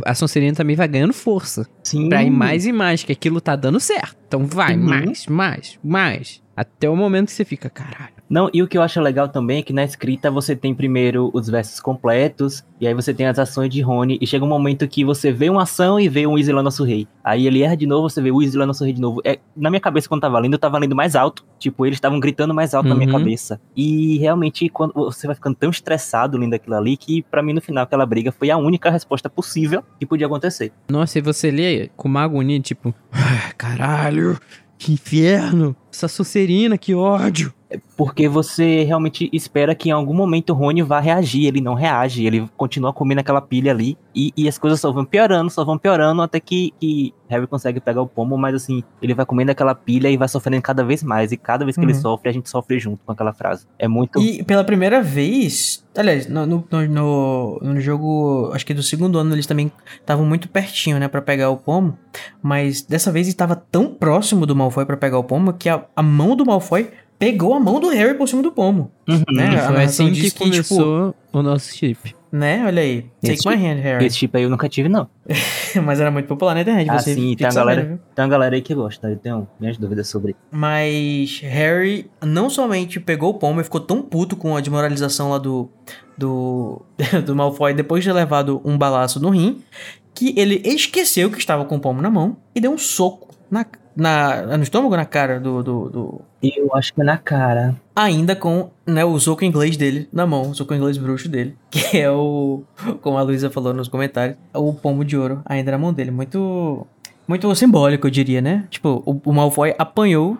A a Sonserina também vai ganhando força. Sim. Pra ir mais e mais, que aquilo tá dando certo. Então vai, Uhum. mais, mais, mais. Até o momento que você fica, caralho. Não, e o que eu acho legal também é que na escrita você tem primeiro os versos completos, e aí você tem as ações de Rony, e chega um momento que você vê uma ação e vê um lá nosso rei. Aí ele erra de novo, você vê o lá nosso rei de novo. É, na minha cabeça, quando tava lendo, eu tava lendo mais alto. Tipo, eles estavam gritando mais alto na minha Uhum. cabeça. E realmente, quando você vai ficando tão estressado lendo aquilo ali, que pra mim, no final, aquela briga foi a única resposta possível que podia acontecer. Nossa, e você lê com uma agonia, tipo, "Ah, caralho, que inferno. Essa Sonserina, que ódio. Porque você realmente espera que em algum momento o Rony vá reagir. Ele não reage, ele continua comendo aquela pilha ali. E, e as coisas só vão piorando, só vão piorando até que, que Harry consegue pegar o pomo. Mas assim, ele vai comendo aquela pilha e vai sofrendo cada vez mais. E cada vez que ele Uhum. sofre, a gente sofre junto com aquela frase. É muito. E pela primeira vez, aliás, no, no, no, no- jogo, acho que do segundo ano, eles também estavam muito pertinho, né, Pra pegar o pomo. Mas dessa vez ele tava tão próximo do Malfoy pra pegar o pomo que a, a mão do Malfoy pegou a mão do Harry por cima do pomo. Uhum. né? A foi assim que diz que, tipo, começou o nosso chip. Né? Olha aí. Take Esse my hand, Harry. Esse tipo aí eu nunca tive, não. [laughs] Mas era muito popular na internet, Ah, você sim, tem a sabendo, galera- viu? Tem uma galera aí que gosta, eu tenho minhas dúvidas sobre. Mas Harry não somente pegou o pomo e ficou tão puto com a desmoralização lá do, do, [laughs] do Malfoy depois de ter levado um balaço no rim, que ele esqueceu que estava com o pomo na mão e deu um soco na, na, no estômago, na cara do, do, do- Eu acho que é na cara. Ainda com né, o soco inglês dele na mão, o soco inglês bruxo dele, [laughs] que é o, como a Luísa falou nos comentários, o pomo de ouro ainda na mão dele. Muito, muito simbólico, eu diria, né? Tipo, o, o Malfoy apanhou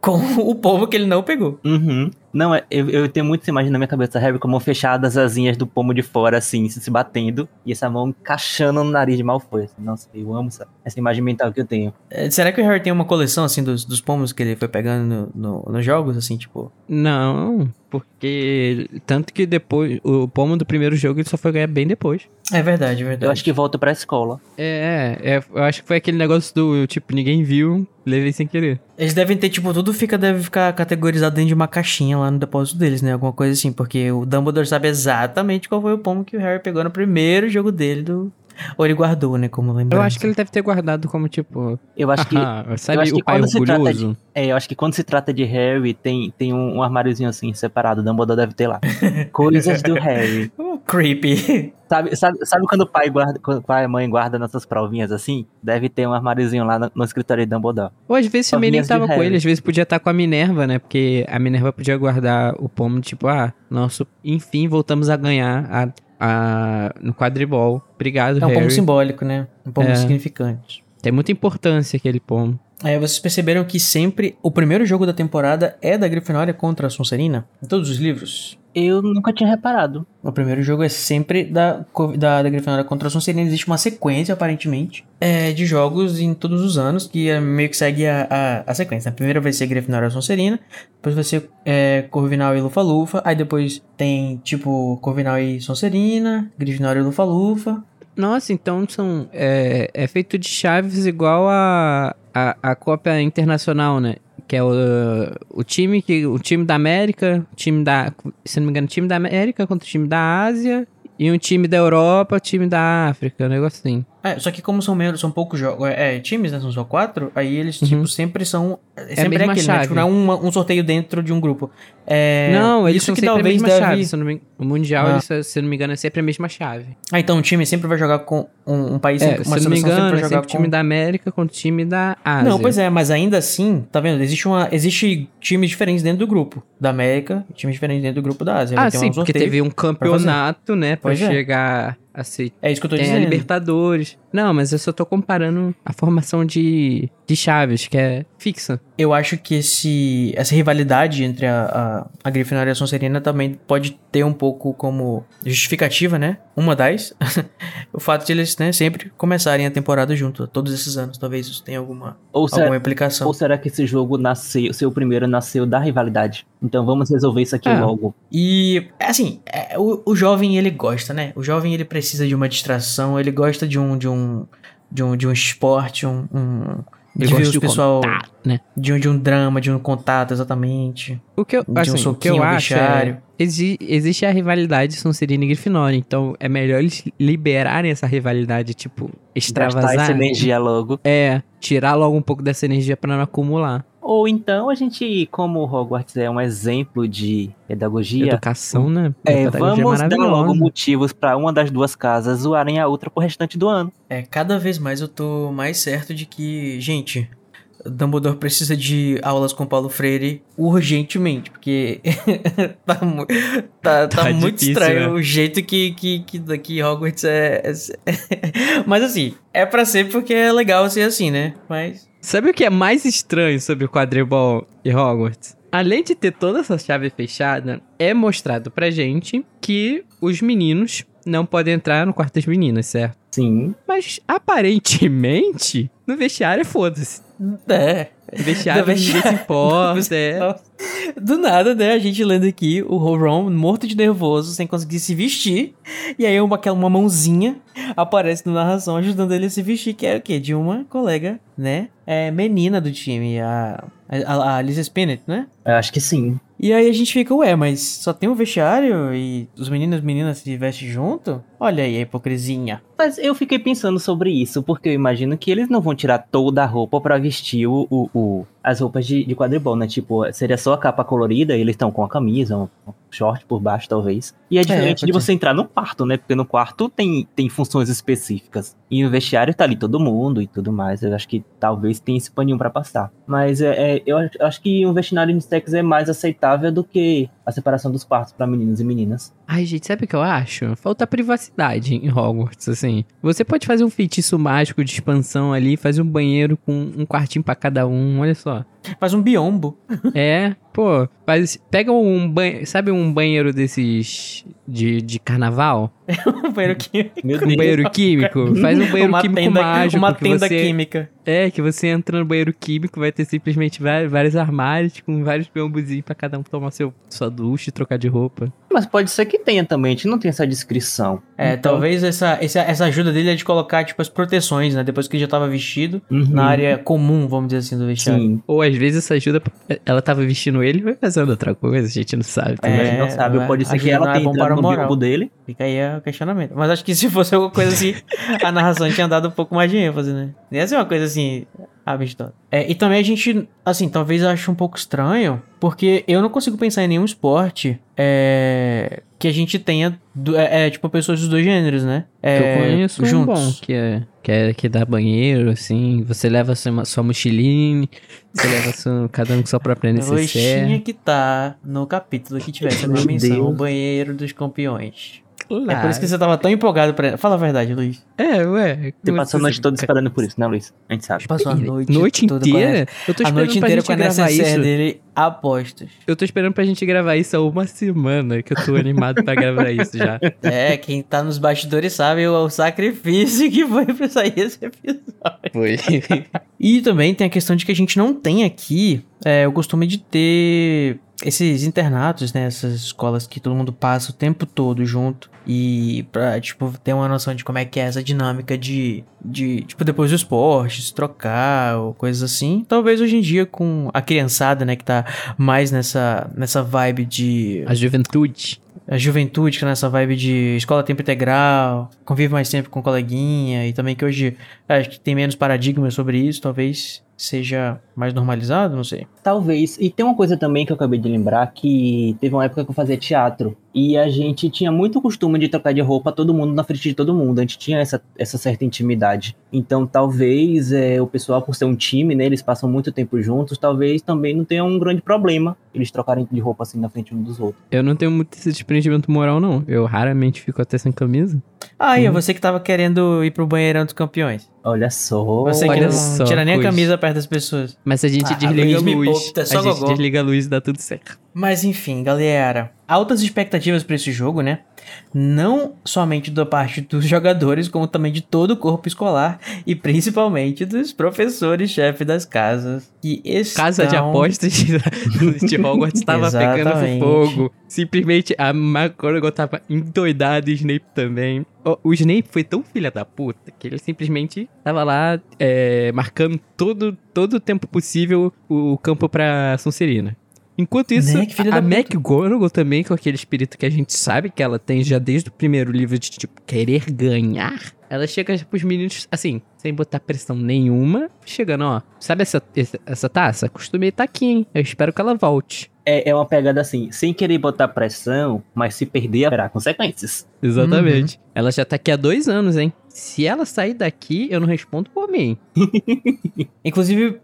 com [laughs] o pomo que ele não pegou. Uhum. Não, é- eu, eu tenho muito essa imagem na minha cabeça, Harry, como fechadas as asinhas do pomo de fora, assim, se, se batendo, e essa mão encaixando no nariz de Malfoy. Assim, nossa, eu amo essa, essa imagem mental que eu tenho. É, será que o Harry tem uma coleção, assim, dos, dos pomos que ele foi pegando no, no- nos jogos, assim, tipo... Não, porque. Tanto que depois. O pomo do primeiro jogo ele só foi ganhar bem depois. É verdade, é verdade. Eu acho que volta pra escola. É, é, eu acho que foi aquele negócio do tipo, ninguém viu, levei sem querer. Eles devem ter, tipo, tudo fica, deve ficar categorizado dentro de uma caixinha lá no depósito deles, né? Alguma coisa assim, porque o Dumbledore sabe exatamente qual foi o pomo que o Harry pegou no primeiro jogo dele do... Ou ele guardou, né? Como lembrança. Eu acho que ele deve ter guardado como tipo. Eu acho que. [laughs] ah, sabe acho que o pai quando se trata orgulhoso? É, eu acho que quando se trata de Harry, tem, tem um, um armáriozinho assim, separado. Dumbledore deve ter lá. [laughs] Coisas do Harry. [laughs] Creepy. [laughs] Sabe, sabe, sabe quando o pai guarda, quando o pai e a mãe guardam nossas provinhas assim? Deve ter um armáriozinho lá no, no escritório de Dumbledore. Ou às vezes também nem tava com ele, às vezes podia estar com a Minerva, né? Porque a Minerva podia guardar o pomo, tipo, ah, nosso, enfim, voltamos a ganhar a, a, no quadribol. Obrigado, É um Harry. pomo simbólico, né? Um pomo É. significante. Tem muita importância aquele pomo. É, vocês perceberam que sempre o primeiro jogo da temporada é da Grifinória contra a Sonserina? Em todos os livros. Eu nunca tinha reparado. O primeiro jogo é sempre da, da, da Grifinória contra a Sonserina. Existe uma sequência, aparentemente, é, de jogos em todos os anos, que é, meio que segue a, a, a sequência. A primeira vai ser Grifinória e Sonserina, depois vai ser é, Corvinal e Lufa-Lufa, aí depois tem, tipo, Corvinal e Sonserina, Grifinória e Lufa-Lufa. Nossa, então são. É, é feito de chaves igual a, a, a Copa Internacional, né? Que é o, o time que. O time da América, time da. Se não me engano, time da América contra o time da Ásia. E um time da Europa, time da África, um negócio assim. É, só que como são menos, são poucos jogos, é, times, né, são só quatro, aí eles, Uhum. tipo, sempre são, é, sempre é, mesma aquele, né, chave. tipo, não é uma- um sorteio dentro de um grupo. É, não, isso que sempre a talvez mesma deve... chave. Se não me... O Mundial, Ah. eles, se eu não me engano, é sempre a mesma chave. Ah, então o time sempre vai jogar com um, um país, É, sempre, se não me engano, sempre é sempre o time com... da América contra o time da Ásia. Não, pois é, mas ainda assim, tá vendo, existe, uma, existe times diferentes dentro do grupo, da América, e times diferentes dentro do grupo da Ásia. Ah, sim, um porque teve um campeonato, né, pra Pois é. chegar a ser É isso que eu tô a dizendo. Libertadores. Não, mas eu só tô comparando a formação de, de chaves, que é fixa. Eu acho que esse, essa rivalidade entre a, a, a Grifinória e a Sonserina também pode ter um pouco como justificativa, né? Uma das. [laughs] o fato de eles né, sempre começarem a temporada junto, todos esses anos. Talvez isso tenha alguma, Ou será, alguma implicação. ou será que esse jogo nasceu, seu primeiro nasceu da rivalidade? Então vamos resolver isso aqui É. logo. E, assim, é, o, o jovem ele gosta, né? O jovem ele precisa de uma distração, ele gosta de um, de um, de um, de um esporte, um. um Ele ver gosta os de pessoal. contato, né? De um, de um drama, de um contato, exatamente. O que eu, De um assim, o que soquinho, eu um acho é, exi- existe a rivalidade Sonserina e Grifinória, então é melhor eles liberarem essa rivalidade, tipo, Gastar extravasar. essa energia logo. É, tirar logo um pouco dessa energia pra não acumular. Ou então a gente, como o Hogwarts é um exemplo de pedagogia, Educação, né? é, Pedagogia vamos dar logo motivos pra uma das duas casas zoarem a outra pro restante do ano. É, cada vez mais eu tô mais certo de que, gente, Dumbledore precisa de aulas com Paulo Freire urgentemente, porque [laughs] tá, tá, tá Tá muito difícil, estranho né? o jeito que, que, que daqui Hogwarts é, é- [laughs] Mas assim, é pra ser porque é legal ser assim, né? Mas. Sabe o que é mais estranho sobre o quadribol e Hogwarts? Além de ter toda essa chave fechada, é mostrado pra gente que os meninos não podem entrar no quarto das meninas, certo? Sim. Mas aparentemente, no vestiário é foda-se. É. No vestiário ninguém se vestiário- importa, é. [laughs] Do nada, né? A gente lendo aqui o Ron morto de nervoso, sem conseguir se vestir. E aí uma, aquela- uma mãozinha aparece na narração ajudando ele a se vestir, que é o quê? De uma colega, né? É menina do time, a, a, a Lisa Spinnet, né? Eu acho que sim. E aí a gente fica, ué, mas só tem um vestiário e os meninos e meninas se vestem junto? Olha aí a hipocrisinha. Mas eu fiquei pensando sobre isso, porque eu imagino que eles não vão tirar toda a roupa pra vestir o, o- o- as roupas de, de quadribol, né? Tipo, seria só a capa colorida, e eles estão com a camisa, um short por baixo, talvez. E é diferente pode de você entrar no quarto, né? Porque no quarto tem, tem funções específicas. E no vestiário tá ali todo mundo e tudo mais. Eu acho que talvez tenha esse paninho pra passar. Mas é, é, eu acho- que um vestiário de sexo é mais aceitável do que a separação dos quartos pra meninos e meninas. Ai, gente, sabe o que eu acho? Falta privacidade em Hogwarts, assim. Você pode fazer um feitiço mágico de expansão ali, fazer um banheiro com um quartinho pra cada um, olha só. Faz um biombo. É, pô, faz, pega um banheiro, sabe um banheiro desses de, de carnaval? [laughs] um banheiro químico. Meu Um banheiro químico? Faz um banheiro uma químico tenda, mágico. Uma tenda você, química. É, que você entra no banheiro químico, vai ter simplesmente vários, vários armários com vários biombozinhos pra cada um tomar seu, sua ducha e trocar de roupa. Mas pode ser que tenha também, a gente não tem essa descrição. É, Então, talvez essa, essa, essa ajuda dele é de colocar, tipo, as proteções, né? Depois que ele já tava vestido, uhum, na área comum, vamos dizer assim, do vestiário. Sim. Ou às vezes essa ajuda, ela tava vestindo ele e vai fazendo outra coisa, a gente não sabe. A gente É, não sabe, pode ser que ela é tenha bom para entrado o no moral. dele. Fica aí o questionamento. Mas acho que se fosse alguma coisa assim, [laughs] a narração tinha dado um pouco mais de ênfase, né? Ia ser uma coisa assim, amistosa. É, e também a gente, assim, talvez ache um pouco estranho, porque eu não consigo pensar em nenhum esporte é, que a gente tenha, do- é, é, tipo, pessoas dos dois gêneros, né? É, eu conheço um juntos. bom, que é, que é que dá banheiro, assim, você leva sua, sua mochilinha, você leva sua, cada um com sua própria [laughs] tinha necessaire. que estar no capítulo que tivesse a Meu menção, Deus. o banheiro dos campeões. É por isso que você tava tão empolgado pra. Fala a verdade, Luiz. É, ué. Você passou a noite toda esperando por isso, né, Luiz? A gente sabe. Passou a noite, Noite a inteira? Eu tô a esperando noite pra inteira gente com a gravar necessaire isso. dele apostos. Eu tô esperando pra gente gravar isso há uma semana, que eu tô animado pra gravar isso já. [laughs] É, quem tá nos bastidores sabe o, o sacrifício que foi pra sair esse episódio. Foi. [laughs] E também tem a questão de que a gente não tem aqui é, o costume de ter esses internatos, né? Essas escolas que todo mundo passa o tempo todo junto. E pra, tipo, ter uma noção de como é que é essa dinâmica de, de tipo, depois do esporte, se trocar ou coisas assim. Talvez hoje em dia com a criançada, né? Que tá mais nessa, nessa vibe de... A juventude. a juventude, que é nessa vibe de escola tempo integral, convive mais tempo com coleguinha, e também que hoje acho que tem menos paradigmas sobre isso, talvez seja mais normalizado, não sei. Talvez. E tem uma coisa também que eu acabei de lembrar, que teve uma época que eu fazia teatro. E a gente tinha muito costume de trocar de roupa todo mundo na frente de todo mundo. A gente tinha essa, essa certa intimidade. Então talvez é, o pessoal, por ser um time, né, eles passam muito tempo juntos, talvez também não tenha um grande problema eles trocarem de roupa assim na frente um dos outros. Eu não tenho muito esse desprendimento moral, não. Eu raramente fico até sem camisa. Ah, e é você que tava querendo ir pro banheirão dos campeões. Olha só. Você que Olha não só, tira nem a camisa perto das pessoas. Mas a gente Ah, desliga a luz. poupa, é só a gente desliga a luz e dá tudo certo. Mas enfim, galera, altas expectativas pra esse jogo, né? Não somente da parte dos [laughs] jogadores, como também de todo o corpo escolar e principalmente dos professores-chefe das casas que estão... Casa de apostas de [laughs] Hogwarts estava pegando fogo. Simplesmente a McGonagall tava endoidada e Snape também. O, Snape foi tão filha da puta que ele simplesmente tava lá é, marcando todo, todo o tempo possível o campo pra Sonserina. Enquanto isso, Né, a. McGonagall também, com aquele espírito que a gente sabe que ela tem já desde o primeiro livro de, tipo, querer ganhar, ela chega pros meninos, assim, sem botar pressão nenhuma, chegando, ó, sabe essa, essa, essa taça? Costumei estar aqui, hein? Eu espero que ela volte. É, é uma pegada assim, sem querer botar pressão, mas se perder, haverá consequências. Exatamente. Ela já tá aqui há dois anos, hein? Se ela sair daqui, eu não respondo por mim. [laughs] Inclusive,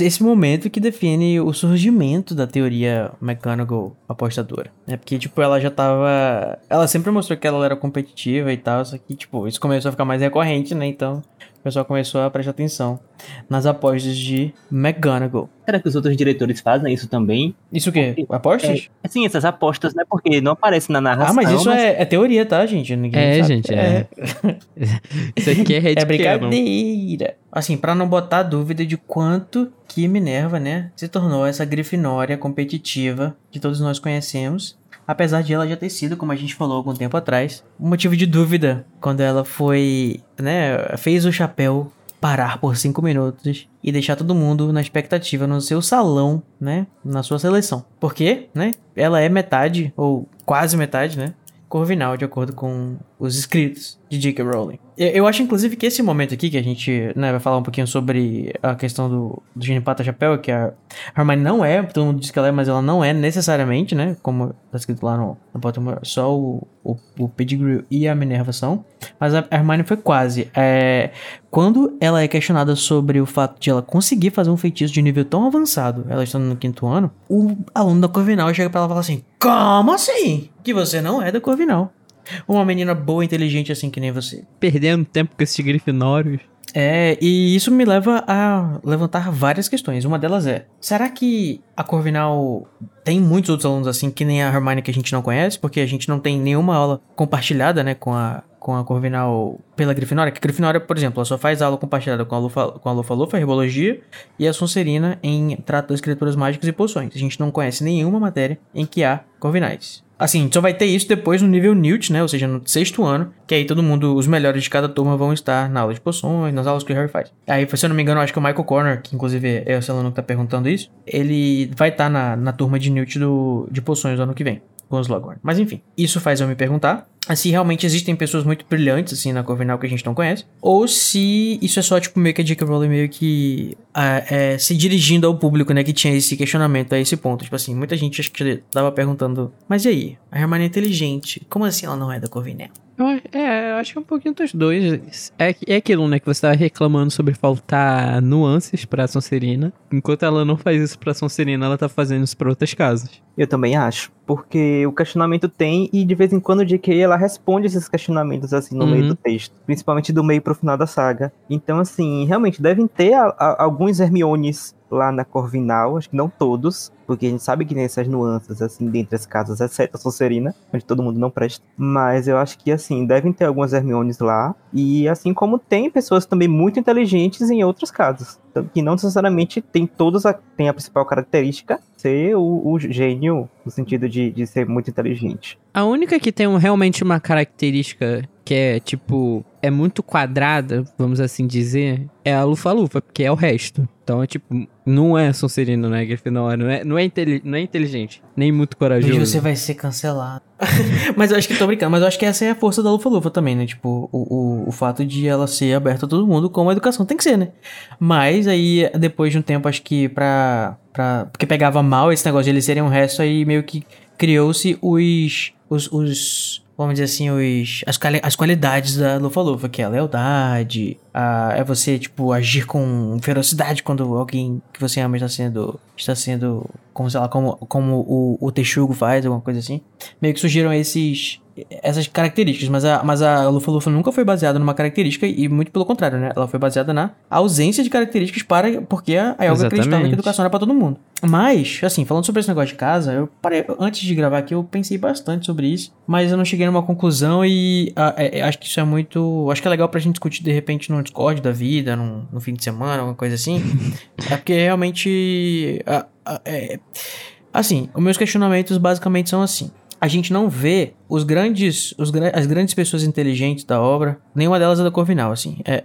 esse momento que define o surgimento da teoria McGonagall apostadora. É porque, tipo, ela já tava... Ela sempre mostrou que ela era competitiva e tal, só que, tipo, isso começou a ficar mais recorrente, né? Então, o pessoal começou a prestar atenção nas apostas de McGonagall. Será que os outros diretores fazem isso também? Isso o quê? Apostas? Assim, essas apostas, né? Porque não aparece na narração. ah, mas isso É, é teoria, tá, gente? Ninguém É, sabe. gente, é. [laughs] Isso aqui é [laughs] Red É brincadeira. Assim, pra não botar dúvida de quanto que Minerva, né, se tornou essa grifinória competitiva que todos nós conhecemos. Apesar de ela já ter sido, como a gente falou algum tempo atrás, um motivo de dúvida quando ela foi, né, fez o chapéu parar por cinco minutos e deixar todo mundo na expectativa no seu salão, né, na sua seleção. Porque, né, ela é metade, ou quase metade, né, Corvinal, de acordo com os escritos de J.K. Rowling. Eu, acho, inclusive, que esse momento aqui, que a gente né, vai falar um pouquinho sobre a questão do, do Gene Pata Chapéu, que a Hermione não é, todo mundo diz que ela é, mas ela não é necessariamente, né? Como tá escrito lá no, no Pottermore, só o, o, o Pettigrew e a Minerva são. Mas a Hermione foi quase. É, quando ela é questionada sobre o fato de ela conseguir fazer um feitiço de nível tão avançado, ela estando no quinto ano, o aluno da Corvinal chega pra ela e fala assim: Como assim? Que você não é da Corvinal. Uma menina boa, inteligente assim que nem você. Perdendo tempo com esses grifinórios. É, e isso me leva a levantar várias questões. Uma delas é: será que a Corvinal tem muitos outros alunos assim que nem a Hermione que a gente não conhece? Porque a gente não tem nenhuma aula compartilhada, né, com a, com a Corvinal pela Grifinória. Que a Grifinória, por exemplo, ela só faz aula compartilhada com a Lufa, com a Lufa Lufa, Herbologia, e a Sonserina em Trato das Criaturas Mágicas e Poções. A gente não conhece nenhuma matéria em que há Corvinais. Assim, só vai ter isso depois no nível Newt, né? Ou seja, no sexto ano, que aí todo mundo, os melhores de cada turma vão estar na aula de poções, nas aulas que o Harry faz. Aí, se eu não me engano, acho que o Michael Corner, que inclusive é esse aluno que tá perguntando isso, ele vai estar na, na turma de Newt do, de poções no ano que vem, com os Slughorn. Mas enfim, isso faz eu me perguntar se realmente existem pessoas muito brilhantes, assim, na Corvinal que a gente não conhece, ou se isso é só, tipo, meio que a J.K. Rowling meio que ah, é, se dirigindo ao público, né, que tinha esse questionamento a esse ponto. Tipo assim, muita gente acho que tava perguntando, mas e aí? A Hermione é inteligente, como assim ela não é da Corvinal? Eu, é, eu acho que é um pouquinho dos dois. É, é aquilo, né, que você tava reclamando sobre faltar nuances pra Sonserina. Enquanto ela não faz isso pra Sonserina, ela tá fazendo isso pra outras casas. Eu também acho. Porque o questionamento tem, e de vez em quando o J.K. ela responde esses questionamentos assim no Uhum. meio do texto. Principalmente do meio pro final da saga. Então, assim, realmente devem ter a- a- alguns Hermiones lá na Corvinal, acho que não todos, porque a gente sabe que tem essas nuances, assim, dentre as casas, exceto a Sonserina, onde todo mundo não presta. Mas eu acho que, assim, devem ter algumas Hermiones lá, e assim como tem pessoas também muito inteligentes em outras casas, que não necessariamente tem todas a, tem a principal característica ser o, o gênio, no sentido de, de ser muito inteligente. A única que tem realmente uma característica que é, tipo, é muito quadrada, vamos assim dizer, é a Lufa-Lufa, porque é o resto. Então, é tipo, não é Sonserino, não é Grifinória, não é, não é, inteli- não é inteligente, nem muito corajoso. Hoje você vai ser cancelado. [laughs] mas eu acho que tô brincando, mas eu acho que essa é a força da Lufa Lufa também, né? Tipo, o, o, o fato de ela ser aberta a todo mundo, como a educação tem que ser, né? Mas aí, depois de um tempo, acho que pra. pra porque pegava mal esse negócio de eles serem um resto, aí meio que criou-se os. os, os vamos dizer assim, os, as, as qualidades da Lufa-Lufa, que é a lealdade, a, é você, tipo, agir com ferocidade quando alguém que você ama está sendo, está sendo, como, sei lá, como, como o, o Texugo faz, alguma coisa assim. Meio que surgiram esses, essas características, mas a, mas a Lufa-Lufa nunca foi baseada numa característica e muito pelo contrário, né? Ela foi baseada na ausência de características para, porque a a Elga acreditava que a educação era pra todo mundo. Mas, assim, falando sobre esse negócio de casa, eu parei, antes de gravar aqui, eu pensei bastante sobre isso, mas eu não cheguei numa conclusão e ah, é, é, acho que isso é muito. Acho que é legal pra gente discutir de repente no Discord da vida, num, no fim de semana, alguma coisa assim. [laughs] é porque realmente. é, assim, os meus questionamentos basicamente são assim. A gente não vê os grandes, os, as grandes pessoas inteligentes da obra, nenhuma delas é da Corvinal, assim. É,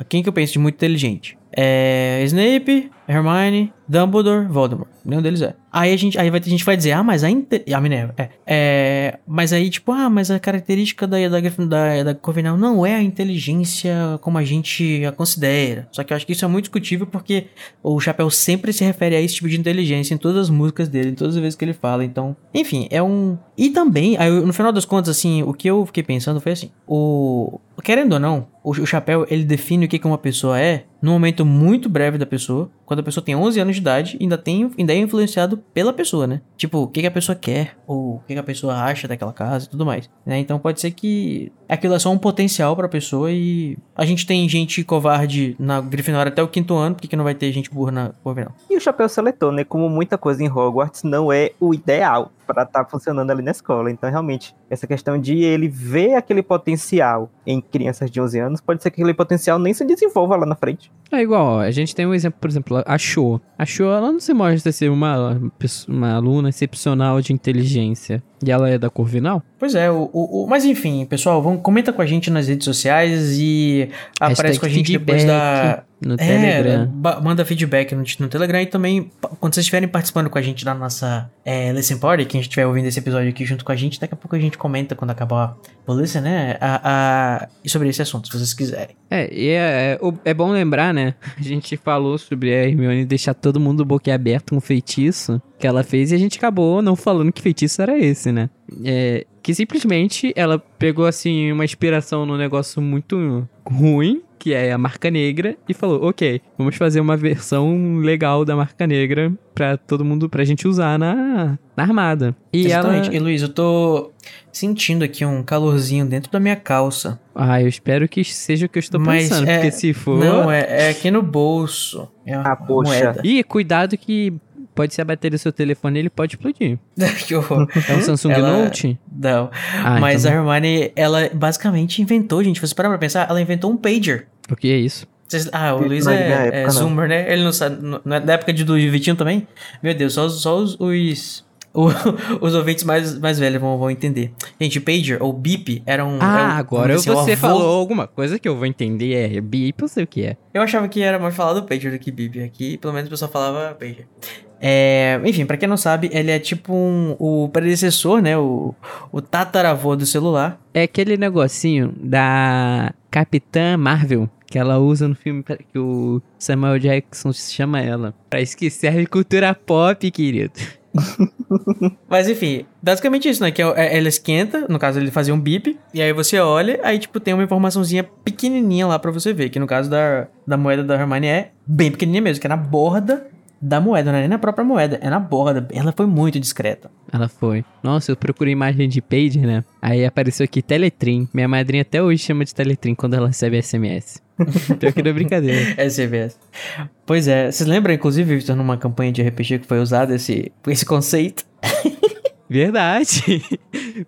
é- quem que eu penso de muito inteligente? É Snape, Hermione, Dumbledore, Voldemort. Nenhum deles é. Aí a gente, aí vai, a gente vai dizer, ah, mas a, inte- a Minerva, é, é, mas aí tipo, ah, mas a característica da da, da, da Corvinal não é a inteligência como a gente a considera. Só que eu acho que isso é muito discutível porque o Chapéu sempre se refere a esse tipo de inteligência em todas as músicas dele, em todas as vezes que ele fala. Então, enfim, é um. E também, aí, no final das contas, assim, o que eu fiquei pensando foi assim: o. Querendo ou não, o, o Chapéu ele define o que, que uma pessoa é num momento muito breve da pessoa, quando a pessoa tem 11 anos de idade, ainda, tem, ainda é influenciado pela pessoa, né? Tipo, o que, que a pessoa quer, ou o que, que a pessoa acha daquela casa e tudo mais. Né? Então pode ser que aquilo é só um potencial pra pessoa e a gente tem gente covarde na Grifinória até o quinto ano, por que não vai ter gente burra na Corvinal? E o chapéu seletor, né? Como muita coisa em Hogwarts, não é o ideal para estar funcionando ali na escola. Então, realmente, essa questão de ele ver aquele potencial em crianças de 11 anos, pode ser que aquele potencial nem se desenvolva lá na frente. É igual, ó, a gente tem um exemplo, por exemplo, a Cho. A Cho, ela não se mostra ser uma, pessoa- uma aluna excepcional de inteligência. E ela é da Corvinal? Pois é, o, o, o- mas enfim, pessoal, vamos, comenta com a gente nas redes sociais e aparece Hashtag com a gente depois feedback da. No É, Telegram. manda feedback no, no Telegram e também, quando vocês estiverem participando com a gente da nossa é, Listen Party, quem estiver ouvindo esse episódio aqui junto com a gente, daqui a pouco a gente comenta quando acabar o Listen, né? A, a, sobre esse assunto, se vocês quiserem. É, e é, é, é bom lembrar, né? A gente falou sobre a Hermione deixar todo mundo boquiaberto com um feitiço que ela fez e a gente acabou não falando que feitiço era esse, né? É, que simplesmente ela pegou, assim, uma inspiração num negócio muito ruim, que é a marca negra, e falou: Ok, vamos fazer uma versão legal da marca negra pra todo mundo, pra gente usar na, na armada. E Exatamente. ela. E Luiz, eu tô sentindo aqui um calorzinho dentro da minha calça. Ah, eu espero que seja o que eu estou Mas pensando, é- porque se for. Não, é, é aqui no bolso. É Ah, poxa. moeda. Ih, cuidado que pode ser a bateria do seu telefone ele pode explodir. [laughs] que horror. É um Samsung Ela- Note? Não. Ah, Mas então... a Hermione, ela basicamente inventou, gente. Você parar pra pensar, ela inventou um pager. O que é isso? Ah, o Luiz é é, é zoomer, né? Ele não sabe. Não é da época de, do Vitinho também? Meu Deus, só, os- só os. [laughs] os... os ouvintes mais, mais velhos vão, vão entender. Gente, pager ou beep era um. é Ah, um- agora vamos dizer, o você avô- falou alguma coisa que eu vou entender. É bip, eu sei o que é. Eu achava que era mais falado pager do que beep. Aqui, pelo menos o pessoal falava pager. É, enfim, pra quem não sabe, ele é tipo um, o predecessor, né? O, o tataravô do celular. É aquele negocinho da Capitã Marvel que ela usa no filme que o Samuel Jackson chama ela. Pra isso que serve cultura pop, querido. [laughs] Mas enfim, basicamente isso, né? Que é, é- ela esquenta, no caso ele fazia um bip, e aí você olha, aí tipo tem uma informaçãozinha pequenininha lá pra você ver, que no caso da, da moeda da Hermione é bem pequenininha mesmo, que é na borda da moeda, não é nem na própria moeda, é na borda. Ela foi muito discreta. Ela foi. Nossa, eu procurei imagem de pager, né? Aí apareceu aqui Teletrim. Minha madrinha até hoje chama de Teletrim quando ela recebe SMS. Pior que não é brincadeira. CBS. Pois é, vocês lembram, inclusive, Victor, numa campanha de RPG que foi usado esse, esse conceito? [laughs] Verdade.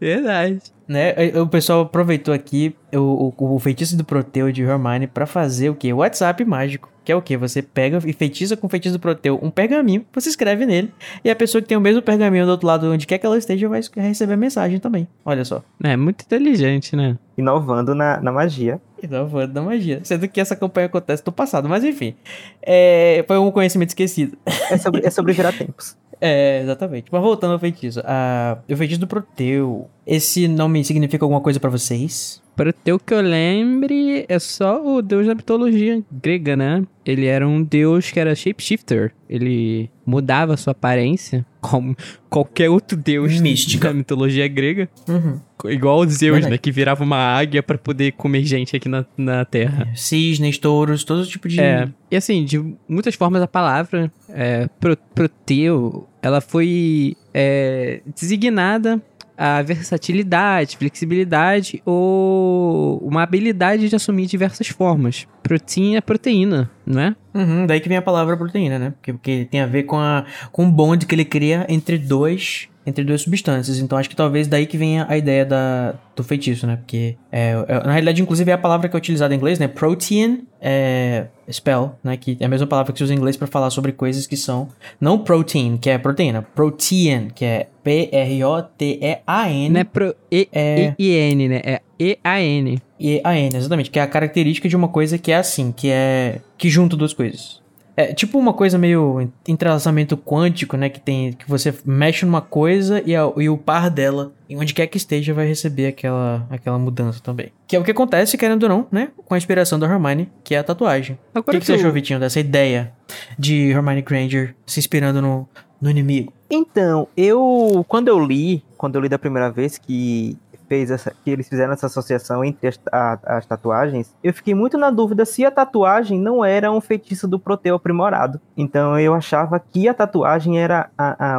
Verdade. Né? O pessoal aproveitou aqui o, o, o feitiço do Proteu de Hermione pra fazer o quê? WhatsApp mágico. Que é o quê? Você pega e feitiça com o feitiço do Proteu um pergaminho, você escreve nele, e a pessoa que tem o mesmo pergaminho do outro lado, onde quer que ela esteja, vai receber a mensagem também. Olha só. É muito inteligente, né? Inovando na, na magia. Inovando da magia. Sendo que essa campanha acontece no passado, mas enfim. É, foi um conhecimento esquecido. É sobre, é sobre virar tempos. [laughs] É, exatamente. Mas voltando ao feitiço. Ah, o feitiço do Proteu. Esse nome significa alguma coisa pra vocês? Proteu que eu lembre é só o deus da mitologia grega, né? Ele era um deus que era shapeshifter. Ele mudava sua aparência, [laughs] como qualquer outro deus Mística. da mitologia grega. Uhum. Igual o Zeus, Verdade. né? Que virava uma águia pra poder comer gente aqui na, na Terra. Cisnes, touros, todo tipo de. É, e assim, de muitas formas a palavra é, pro, proteu, ela foi é, designada a versatilidade, flexibilidade ou uma habilidade de assumir diversas formas. Proteína é proteína, não é? Uhum, daí que vem a palavra proteína, né? Porque, porque tem a ver com, a, com o bond que ele cria entre dois entre duas substâncias. Então acho que talvez daí que venha a ideia da, do feitiço, né? Porque é, é- na realidade, inclusive, é a palavra que é utilizada em inglês, né? Protein é spell, né? Que é a mesma palavra que se usa em inglês para falar sobre coisas que são não protein, que é proteína, protein, que é P-R-O-T-E-A-N. Não é pro E, É. I, N, né? É E-A-N. E a N, exatamente, que é a característica de uma coisa que é assim, que é que junta duas coisas. É tipo uma coisa meio entrelaçamento quântico, né, que tem que você mexe numa coisa e, a- e o par dela, em onde quer que esteja, vai receber aquela aquela mudança também. Que é o que acontece, querendo ou não, né, com a inspiração da Hermione, que é a tatuagem. O Agora que, que você eu- achou, Vitinho, dessa ideia de Hermione Granger se inspirando no, no inimigo? Então, eu quando eu li, quando eu li da primeira vez que fez essa, que eles fizeram essa associação entre as, a- as tatuagens, eu fiquei muito na dúvida se a tatuagem não era um feitiço do Proteu aprimorado. Então eu achava que a tatuagem era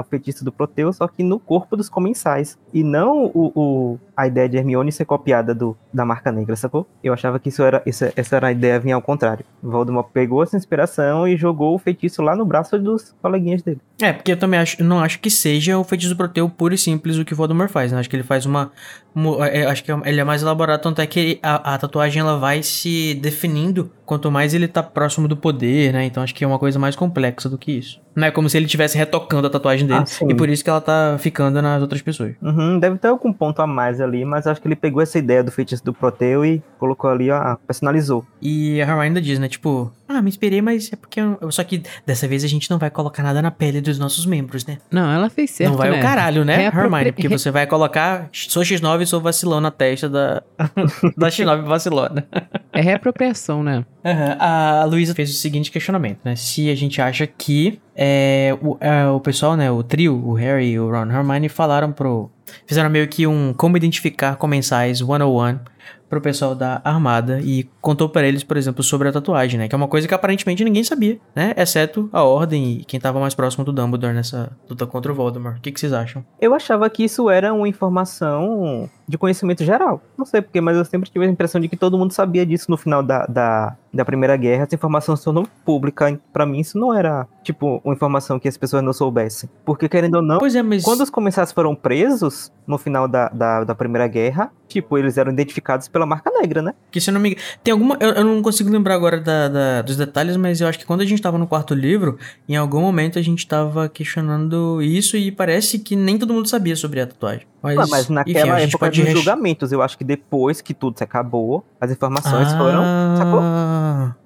o feitiço do Proteu, só que no corpo dos comensais. E não o, o- a ideia de Hermione ser copiada do, da marca negra, sacou? Eu achava que isso era, isso- essa era a ideia vinha ao contrário. Voldemort pegou essa inspiração e jogou o feitiço lá no braço dos coleguinhas dele. É, porque eu também acho, não acho que seja o feitiço Proteu puro e simples o que Voldemort faz, né? Acho que ele faz uma... mo- é, acho que ele é mais elaborado, tanto é que a, a tatuagem ela vai se definindo quanto mais ele tá próximo do poder, né? Então acho que é uma coisa mais complexa do que isso. Não é como se ele estivesse retocando a tatuagem dele, Ah, e por isso que ela tá ficando nas outras pessoas. Uhum, deve ter algum ponto a mais ali, mas acho que ele pegou essa ideia do feitiço do Proteu e colocou ali, ó, personalizou. E a Hermione ainda diz, né? Tipo, ah, me inspirei, mas é porque... eu- Só que dessa vez a gente não vai colocar nada na pele dos nossos membros, né? Não, ela fez certo, não vai né? o caralho, né, Reapropri- Hermione? Porque você vai colocar sou X9 e sou vacilão na testa da, [laughs] da X9 vacilona. É reapropriação, né? Aham, A Luísa fez o seguinte questionamento, né? Se a gente acha que é, o, é, o pessoal, né, o trio, o Harry, o Ron e Hermione falaram pro... Fizeram meio que um como identificar comensais 101 pro pessoal da armada e contou pra eles, por exemplo, sobre a tatuagem, né? Que é uma coisa que aparentemente ninguém sabia, né? Exceto a Ordem e quem tava mais próximo do Dumbledore nessa luta contra o Voldemort. O que, que vocês acham? Eu achava que isso era uma informação de conhecimento geral. Não sei porquê, mas eu sempre tive a impressão de que todo mundo sabia disso no final da, da, da Primeira Guerra. Essa informação se tornou pública. Pra mim, isso não era, tipo, uma informação que as pessoas não soubessem. Porque, querendo ou não, é, mas... quando os comensais foram presos no final da, da, da Primeira Guerra, tipo, eles eram identificados pela marca negra, né? Que se eu não me engano. Tem alguma. Eu, eu não consigo lembrar agora da- da- dos detalhes, mas eu acho que quando a gente tava no quarto livro, em algum momento a gente tava questionando isso e parece que nem todo mundo sabia sobre a tatuagem. Mas, Ah, mas enfim, naquela gente época dos res- julgamentos, eu acho que depois que tudo se acabou, as informações foram, sacou?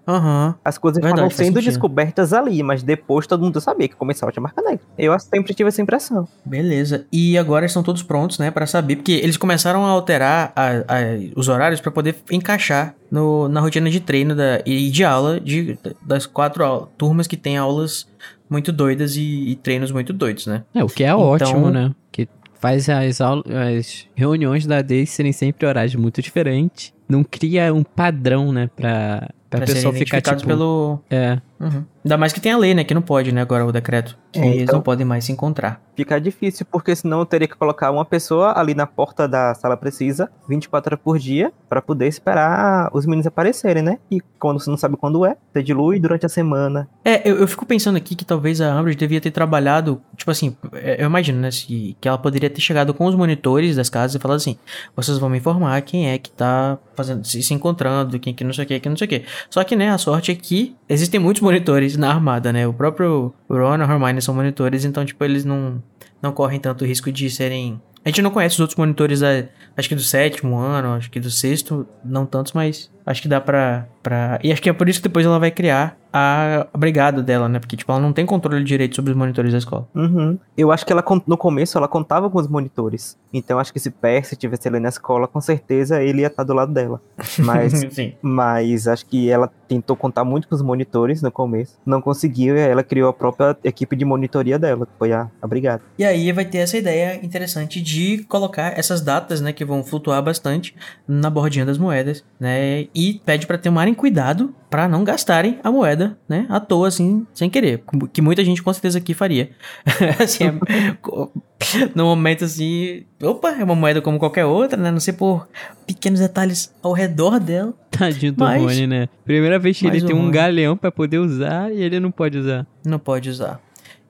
Aham. As coisas Verdade, estavam sendo descobertas ali, mas depois todo mundo sabia que começava a tinha marca negra. Eu sempre tive essa impressão. Beleza. E agora estão todos prontos, né, Pra saber, porque eles começaram a alterar a- a- os horários pra poder encaixar no- na rotina de treino da, e de aula de, das quatro au- turmas que tem aulas muito doidas e, e treinos muito doidos, né? É, o que é Então- ótimo, né? Que faz as, as reuniões da AD serem sempre horários muito diferentes. Não cria um padrão, né? Pra, pra, Pra pessoa ficar tipo... pelo. É. Uhum. Ainda mais que tem a lei, né? Que não pode, né? Agora o decreto. Que É, eles então- não podem mais se encontrar. Fica difícil, porque senão eu teria que colocar uma pessoa ali na porta da sala precisa, 24 horas por dia, pra poder esperar os meninos aparecerem, né? E quando você não sabe quando é, você dilui durante a semana. É, eu, eu fico pensando aqui que talvez a Umbridge devia ter trabalhado, tipo assim, é, eu imagino, né, se- que ela poderia ter chegado com os monitores das casas e falado assim, vocês vão me informar quem é que tá fazendo, se, se encontrando, quem que não sei o que, que não sei o que. Só que, né, a sorte é que existem muitos monitores na armada, né, o próprio Ron e a Hermione são monitores, então, tipo, eles não, não correm tanto risco de serem... A gente não conhece os outros monitores, da, acho que do sétimo ano, acho que do sexto, não tantos, mas Acho que dá pra, pra. E acho que é por isso que depois ela vai criar a brigada dela, né? Porque, tipo, ela não tem controle direito sobre os monitores da escola. Uhum. Eu acho que ela, no começo, ela contava com os monitores. Então, acho que se Percy tivesse ali na escola, com certeza ele ia estar do lado dela. Mas [laughs] Sim. Mas acho que ela tentou contar muito com os monitores no começo. Não conseguiu e aí ela criou a própria equipe de monitoria dela, que foi a, a brigada. E aí vai ter essa ideia interessante de colocar essas datas, né, que vão flutuar bastante na bordinha das moedas, né? E pede pra tomarem cuidado pra não gastarem a moeda, né, à toa assim, sem querer, que muita gente com certeza aqui faria. [laughs] assim, é- no momento assim, opa, é uma moeda como qualquer outra, né? Não sei por pequenos detalhes ao redor dela. Tadinho do Mas- Rony, né? Primeira vez que ele tem um galeão pra poder usar e ele não pode usar. Não pode usar.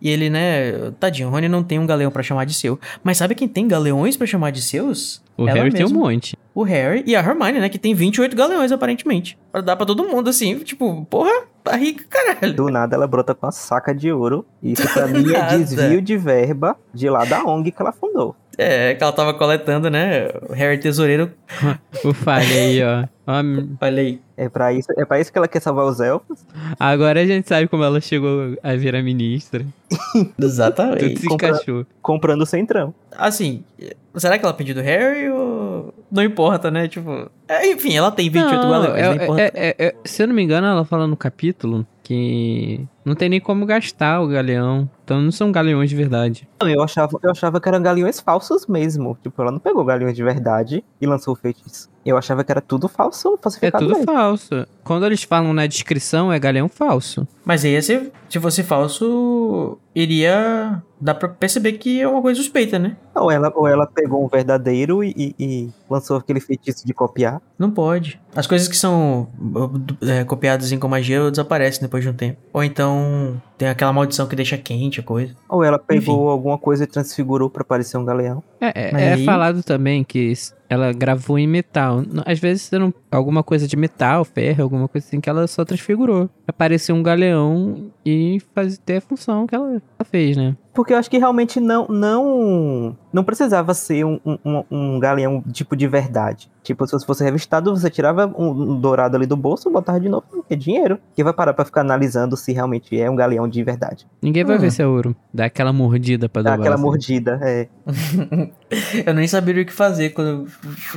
E ele, né, tadinho, o Rony não tem um galeão pra chamar de seu. Mas sabe quem tem galeões pra chamar de seus? O Ela Harry tem um monte. o Harry e a Hermione, né? Que tem 28 galeões, aparentemente. Pra dar pra todo mundo, assim. Tipo, porra, tá rica, caralho. Do nada ela brota com a saca de ouro. Isso pra [laughs] mim é desvio de verba de lá da ONG que ela fundou. É, que ela tava coletando, né? O Harry Tesoureiro. [laughs] O falha aí, ó. [laughs] Ó, Olha aí. É pra isso, é pra isso que ela quer salvar os elfos. Agora a gente sabe como ela chegou a virar ministra. [laughs] Tudo Exatamente. se compra- encaixou. Comprando o centrão. Assim, será que ela pediu do Harry ou. Não importa, né? Tipo. é, enfim, ela tem 28 Não, galeões, é- não importa. é- é- é- se eu não me engano, ela fala no capítulo que não tem nem como gastar o galeão. Então não são galeões de verdade. Não, Eu achava, eu achava que eram galeões falsos mesmo. Tipo, ela não pegou galeões de verdade e lançou o feitiço. Eu achava que era tudo falso, É falsificado tudo mesmo. falso. Quando eles falam na descrição, é galeão falso. Mas aí, se, se fosse falso, iria. Dá pra perceber que é uma coisa suspeita, né? Ou ela, ou ela pegou um verdadeiro e, e- e lançou aquele feitiço de copiar. Não pode. As coisas que são é, copiadas em com magia desaparecem depois de um tempo. Ou então tem aquela maldição que deixa quente a coisa. Ou ela pegou alguma coisa e transfigurou pra parecer um galeão. É, é- é aí- falado também que ela gravou em metal. Às vezes não, alguma coisa de metal, ferro, alguma coisa assim que ela só transfigurou. Pra parecer um galeão e fazer ter a função que ela, fez, né? Porque eu acho que realmente não não não precisava ser um, um- um, galeão tipo de verdade. Tipo, se fosse revistado, você tirava um, dourado ali do bolso e botava de novo. É dinheiro. Que vai parar pra ficar analisando se realmente é um galeão de verdade. Ninguém vai Hum. ver se é ouro. Dá aquela mordida pra Dá dobrar. aquela assim. mordida, é. [laughs] Eu nem saberia o que fazer quando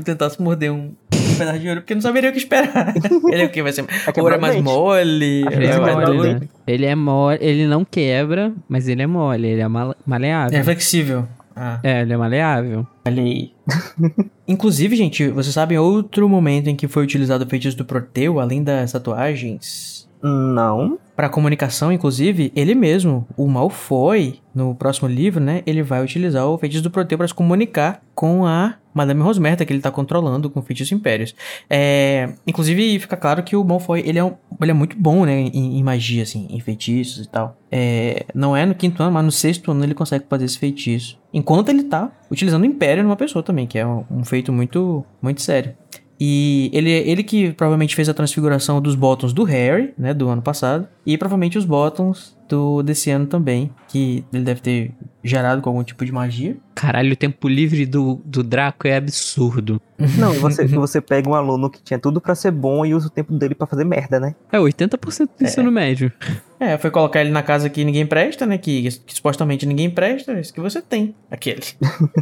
tentasse morder um pedaço de ouro, porque não saberia o que esperar. [laughs] Ele é o que? Vai ser. Vai Ouro quebrar é mais mole? Ele é é mais mole, né? Ele é mole, ele não quebra, mas ele é mole, ele é mal- maleável. É flexível. Ah, É, ele é maleável. olha aí. [laughs] Inclusive, gente, vocês sabem outro momento em que foi utilizado o feitiço do Proteu, além das tatuagens? Não. Para comunicação, inclusive, ele mesmo, o Malfoy, no próximo livro, né? Ele vai utilizar o feitiço do Proteu para se comunicar com a Madame Rosmerta, que ele tá controlando com o feitiço Impérios. É, inclusive, fica claro que o Malfoy, ele é, um- ele é muito bom, né? Em, em magia, assim, em feitiços e tal. É, não é no quinto ano, mas no sexto ano ele consegue fazer esse feitiço. Enquanto ele tá utilizando o Império numa pessoa também, que é um, um feito muito, muito sério. E ele, ele que provavelmente fez a transfiguração dos bottoms do Harry, né, do ano passado, e provavelmente os bottoms do desse ano também, que ele deve ter gerado com algum tipo de magia. Caralho, o tempo livre do, do Draco é absurdo. [laughs] Não, e você, você pega um aluno que tinha tudo pra ser bom e usa o tempo dele pra fazer merda, né? É 80% do ensino médio. É, foi colocar ele na casa que ninguém presta, né, que, que supostamente ninguém presta, é isso que você tem, aquele.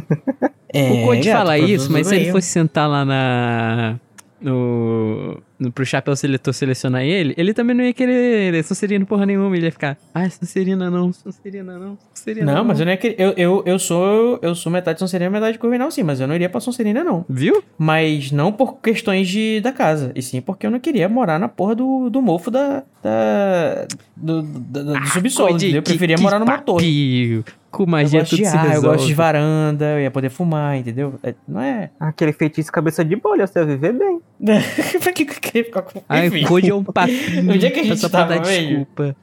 [laughs] é, o Conde gato, fala isso, mas se ele fosse sentar lá na. No, no, pro chapéu seletor selecionar ele, ele também não ia querer Sonserina porra nenhuma. Ele ia ficar, ai, Sonserina não, Sonserina não, Sonserina não. Não, mas eu não é que eu, eu, eu sou eu sou metade Sonserina, metade Corvinal sim, mas eu não iria pra Sonserina não. Viu? Mas não por questões de, da casa, e sim porque eu não queria morar na porra do, do mofo da, da do, do, do- do subsolo, Conde, entendeu? Eu que- preferia que morar numa torre. Com Eu magia gosto tudo de se ar, eu resolve. gosto de varanda, eu ia poder fumar, entendeu? É, não é... Aquele feitiço cabeça de bolha, você ia viver bem. [laughs] pra que que eu queria ficar com... Ai, Conde é um [laughs] papinho. Onde é que a gente tava, desculpa.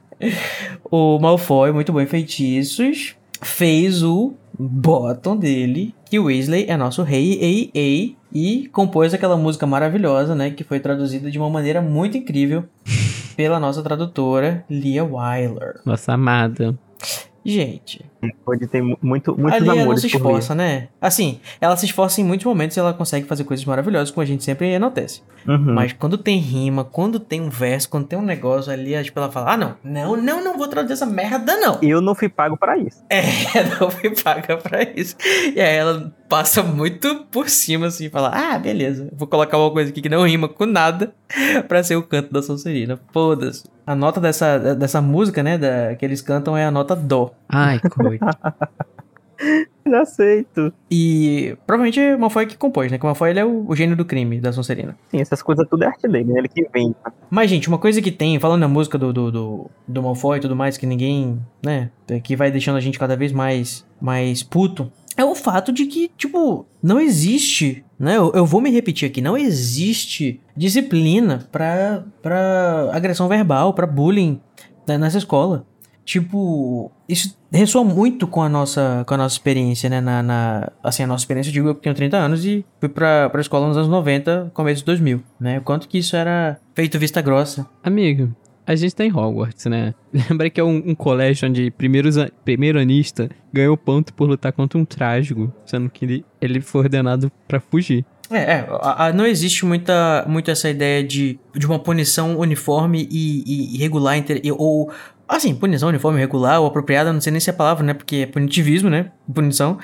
O Malfoy, muito bom em feitiços, fez o bottom dele, que o Weasley é nosso rei, ei, ei, e compôs aquela música maravilhosa, né, que foi traduzida de uma maneira muito incrível pela nossa tradutora, Lia Wyler. Nossa amada. Gente, Pode ter mu- muito, muitos Ali ela não amores se por vir. esforça, né? Assim, ela se esforça em muitos momentos e ela consegue fazer coisas maravilhosas, como a gente sempre enaltece. Uhum. Mas quando tem rima, quando tem um verso, quando tem um negócio ali, ela, tipo, ela fala: Ah, não, não, não, não vou traduzir essa merda, não. Eu não fui pago pra isso. É, [laughs] não me paga pra isso. E aí ela passa muito por cima, assim, fala: Ah, beleza, vou colocar uma coisa aqui que não rima com nada pra ser o canto da Sonserina. Foda-se. A nota dessa, dessa música, né, da, que eles cantam é a nota Dó. Ai, coisa. Eu aceito. E provavelmente o Malfoy que compôs, né? Que o Malfoy ele é o, o gênio do crime da Sonserina. Sim, essas coisas tudo é arte dele, né? Ele que vem. Mas, gente, uma coisa que tem, falando na música do, do, do, do Malfoy e tudo mais, que ninguém, né, que vai deixando a gente cada vez mais, mais puto, é o fato de que, tipo, não existe, né, eu, eu vou me repetir aqui, não existe disciplina pra, pra agressão verbal, pra bullying né, nessa escola. Tipo, isso ressoa muito com a nossa, com a nossa experiência, né? Na, na- assim, a nossa experiência, eu digo, eu tenho 30 anos e fui pra, pra escola nos anos 90, começo de 2000, né? O quanto que isso era feito vista grossa. Amigo, a gente tá em Hogwarts, né? [laughs] Lembra que é um, um colégio onde primeiros, primeiro anista ganhou ponto por lutar contra um trágico, sendo que ele, ele foi ordenado pra fugir. É, é a- a- não existe muita, muito essa ideia de, de uma punição uniforme e, e- e regular, inter- e- ou, assim, punição uniforme, regular ou apropriada, não sei nem se é a palavra, né, porque é punitivismo, né, punição,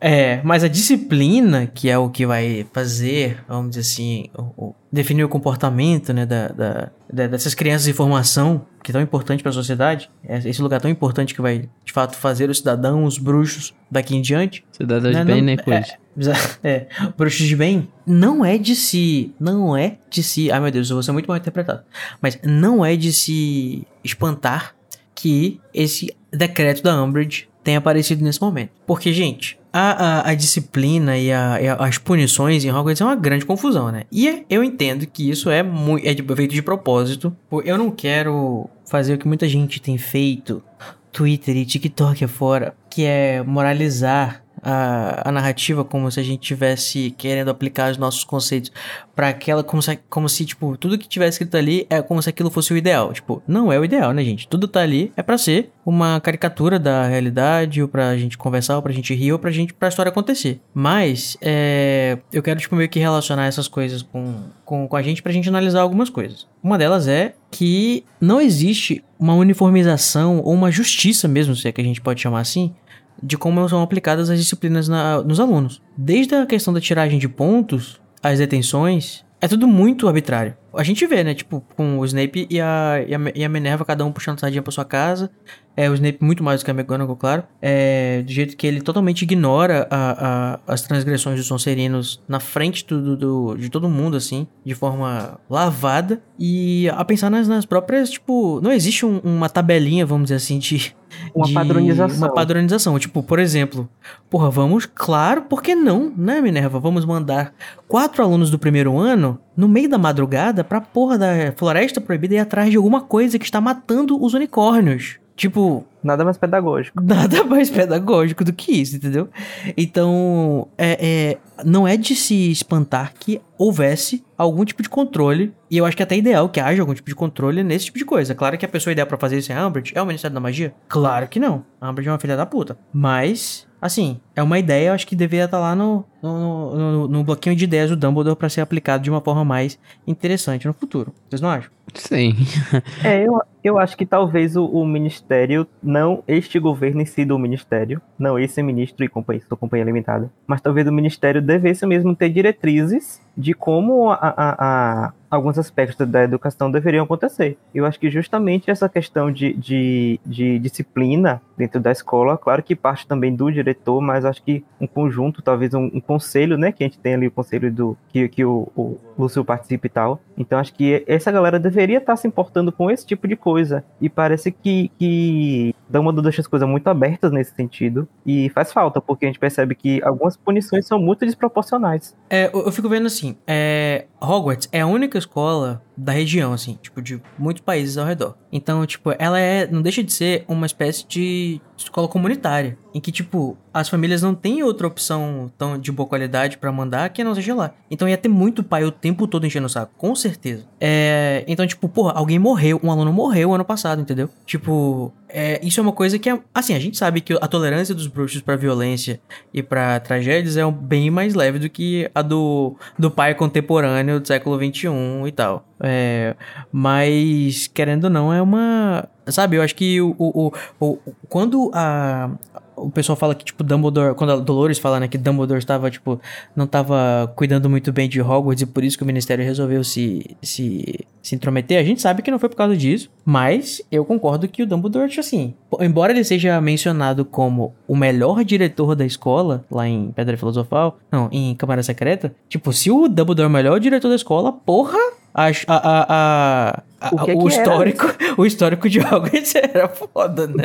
é, mas a disciplina, que é o que vai fazer, vamos dizer assim, o- o- definir o comportamento, né, da, da- da- dessas crianças em formação, que é tão importante para a sociedade, é esse lugar tão importante que vai, de fato, fazer os cidadãos, os bruxos, daqui em diante, Cidadão de Não, bem, não, né, coisa? [laughs] é, bruxos de bem não é de se. Não é de se. Ai meu Deus, eu vou ser muito mal interpretado. Mas não é de se espantar que esse decreto da Umbridge tenha aparecido nesse momento. Porque, gente, a, a, a disciplina e, a- e as punições em Hogwarts é uma grande confusão, né? E eu entendo que isso é, mui- é feito de propósito. Eu não quero fazer o que muita gente tem feito, Twitter e TikTok afora, que é moralizar a, a narrativa como se a gente tivesse querendo aplicar os nossos conceitos para aquela como se, como se tipo tudo que tivesse escrito ali é como se aquilo fosse o ideal. Tipo não é o ideal né gente? Tudo tá ali é pra ser uma caricatura da realidade ou pra gente conversar ou pra gente rir ou pra gente pra história acontecer. Mas é, eu quero tipo meio que relacionar essas coisas com, com, com a gente pra gente analisar algumas coisas. Uma delas é que não existe uma uniformização ou uma justiça mesmo se é que a gente pode chamar assim de como são aplicadas as disciplinas na- nos alunos. Desde a questão da tiragem de pontos, as detenções, é tudo muito arbitrário. A gente vê, né, tipo, com o Snape e a, e a, e a Minerva, cada um puxando sardinha pra sua casa. É, o Snape muito mais do que a McGonagall, claro. É, do jeito que ele totalmente ignora a- a- as transgressões dos Sonserinos na frente do, do- de todo mundo, assim, de forma lavada. E a pensar nas, nas próprias, tipo, não existe um- uma tabelinha, vamos dizer assim, de... Uma de- padronização. Uma padronização. Tipo, por exemplo, porra, vamos, claro, por que não, né, Minerva? Vamos mandar quatro alunos do primeiro ano no meio da madrugada pra porra da floresta proibida ir atrás de alguma coisa que está matando os unicórnios. Tipo, Nada mais pedagógico. [laughs] nada mais pedagógico do que isso, entendeu? Então, é, é, não é de se espantar que houvesse algum tipo de controle, e eu acho que é até ideal que haja algum tipo de controle nesse tipo de coisa. Claro que a pessoa ideal pra fazer isso é a Umbridge, é o Ministério da Magia? Claro que não. A Umbridge é uma filha da puta. Mas, assim, é uma ideia, eu acho que deveria estar lá no, no, no, no bloquinho de ideias do Dumbledore pra ser aplicado de uma forma mais interessante no futuro. Vocês não acham? Sim. [laughs] É, eu, eu acho que talvez o, o ministério, não este governo em si do ministério, não esse ministro e companhia, sua companhia limitada, mas talvez o ministério devesse mesmo ter diretrizes de como a, a- a- alguns aspectos da educação deveriam acontecer. Eu acho que justamente essa questão de, de, de disciplina dentro da escola, claro que parte também do diretor, mas acho que um conjunto, talvez um, um conselho, né, que a gente tem ali o conselho do que, que o, o Lúcio participa e tal. Então acho que essa galera deveria estar se importando com esse tipo de coisa. E parece que, que Dumbledore deixa as coisas muito abertas nesse sentido. E faz falta, porque a gente percebe que algumas punições são muito desproporcionais. É, eu, fico vendo assim, é, Hogwarts é a única escola da região, assim, tipo, de muitos países ao redor. Então, tipo, ela é, não deixa de ser uma espécie de escola comunitária, em que, tipo, as famílias não têm outra opção tão de boa qualidade para mandar que não seja lá. Então ia ter muito pai tempo todo enchendo o saco, com certeza. É, então, tipo, porra, alguém morreu, um aluno morreu ano passado, entendeu? Tipo, é, isso é uma coisa que é, assim, a gente sabe que a tolerância dos bruxos para violência e para tragédias é bem mais leve do que a do, do pai contemporâneo do século 21 e tal. É, mas, querendo ou não, é uma. Sabe, eu acho que o, o, o, o quando a, o pessoal fala que, tipo, Dumbledore, quando a Dolores fala, né, que Dumbledore estava, tipo, não estava cuidando muito bem de Hogwarts e por isso que o Ministério resolveu se, se, se intrometer, a gente sabe que não foi por causa disso, mas eu concordo que o Dumbledore, tipo assim, embora ele seja mencionado como o melhor diretor da escola, lá em Pedra Filosofal, não, em Câmara Secreta, tipo, se o Dumbledore é o melhor diretor da escola, porra, a, a, a, o, que o é histórico, [laughs] o histórico de Hogwarts [laughs] era foda, né?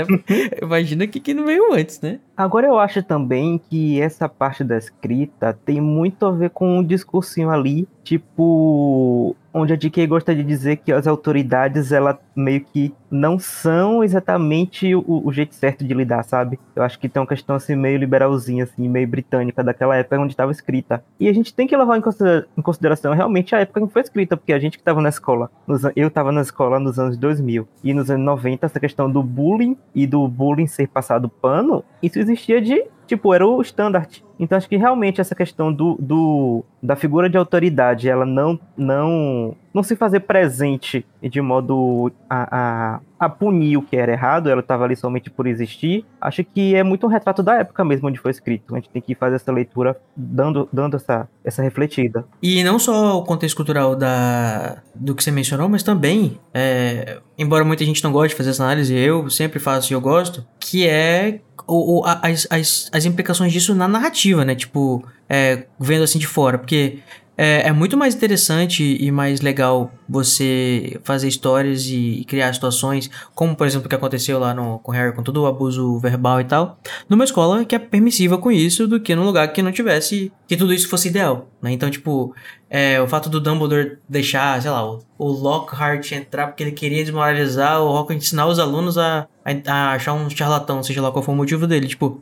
Imagina o que, que não veio antes, né? Agora eu acho também que essa parte da escrita tem muito a ver com um discursinho ali, tipo, onde a DK gosta de dizer que as autoridades, ela meio que não são exatamente o, o, jeito certo de lidar, sabe? Eu acho que tem uma questão assim meio liberalzinha, assim, meio britânica daquela época onde estava escrita. E a gente tem que levar em consideração realmente a época em que foi escrita, porque a gente que estava na escola, eu estava na escola nos anos 2000 e nos anos 90, essa questão do bullying e do bullying ser passado pano, isso existia de tipo, era o standard. Então acho que realmente essa questão do, do da figura de autoridade, ela não não não se fazer presente de modo a, a, a punir o que era errado, ela estava ali somente por existir. Acho que é muito um retrato da época mesmo onde foi escrito. A gente tem que fazer essa leitura dando, dando essa, essa refletida. E não só o contexto cultural da, do que você mencionou, mas também, é, embora muita gente não goste de fazer essa análise, eu sempre faço e eu gosto, que é o, o, as, as, as implicações disso na narrativa, né? Tipo, é, vendo assim de fora. Porque é, é, muito mais interessante e mais legal você fazer histórias e, e, criar situações, como por exemplo o que aconteceu lá no, com Harry, com todo o abuso verbal e tal, numa escola que é permissiva com isso, do que num lugar que não tivesse, que tudo isso fosse ideal, né? Então, tipo, é, o fato do Dumbledore deixar, sei lá, o, Lockhart entrar porque ele queria desmoralizar o Lockhart ensinar os alunos a, a achar um charlatão, seja lá qual for o motivo dele, tipo,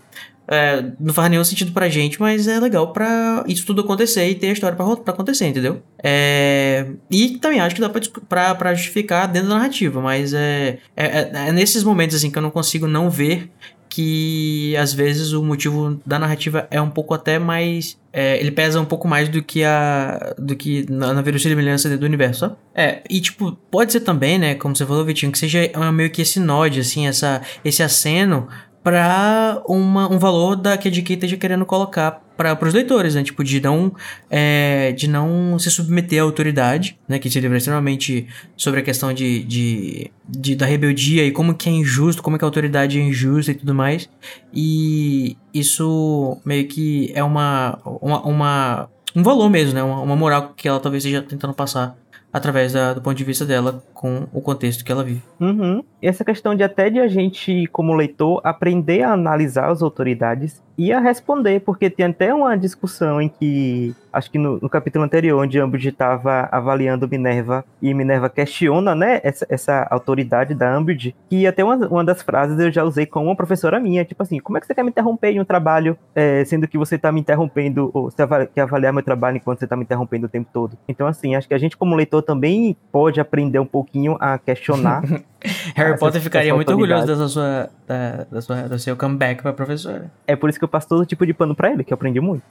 é, não faz nenhum sentido pra gente, mas é legal pra isso tudo acontecer e ter a história pra, pra acontecer, entendeu? É, e também acho que dá pra, pra, pra justificar dentro da narrativa, mas é, é, é, é nesses momentos assim que eu não consigo não ver que às vezes o motivo da narrativa é um pouco até mais. É, ele pesa um pouco mais do que a. do que na, na verossimilhança do universo? É, e tipo, pode ser também, né, como você falou, Vitinho, que seja meio que esse nod, assim, essa, esse aceno para um valor da que a DK esteja querendo colocar para os leitores, né? Tipo, de não, é, de não se submeter à autoridade, né? Que se livra extremamente sobre a questão de, de, de, da rebeldia e como que é injusto, como que a autoridade é injusta e tudo mais. E isso meio que é uma, uma, uma um valor mesmo, né? Uma, uma moral que ela talvez esteja tentando passar através da, do ponto de vista dela com o contexto que ela vive. Uhum. E essa questão de até de a gente, como leitor, aprender a analisar as autoridades e a responder, porque tem até uma discussão em que, acho que no, no capítulo anterior, onde Umbridge estava avaliando Minerva, e Minerva questiona, né, essa, essa autoridade da Umbridge, que até uma, uma das frases eu já usei com uma professora minha, tipo assim, como é que você quer me interromper em um trabalho, é, sendo que você está me interrompendo, ou você quer avaliar meu trabalho enquanto você está me interrompendo o tempo todo? Então, assim, acho que a gente como leitor também pode aprender um pouquinho a questionar [laughs] Harry Potter ficaria muito orgulhoso dessa sua, da, da sua, do seu comeback pra professora. É por isso que eu passo todo tipo de pano pra ele, que eu aprendi muito.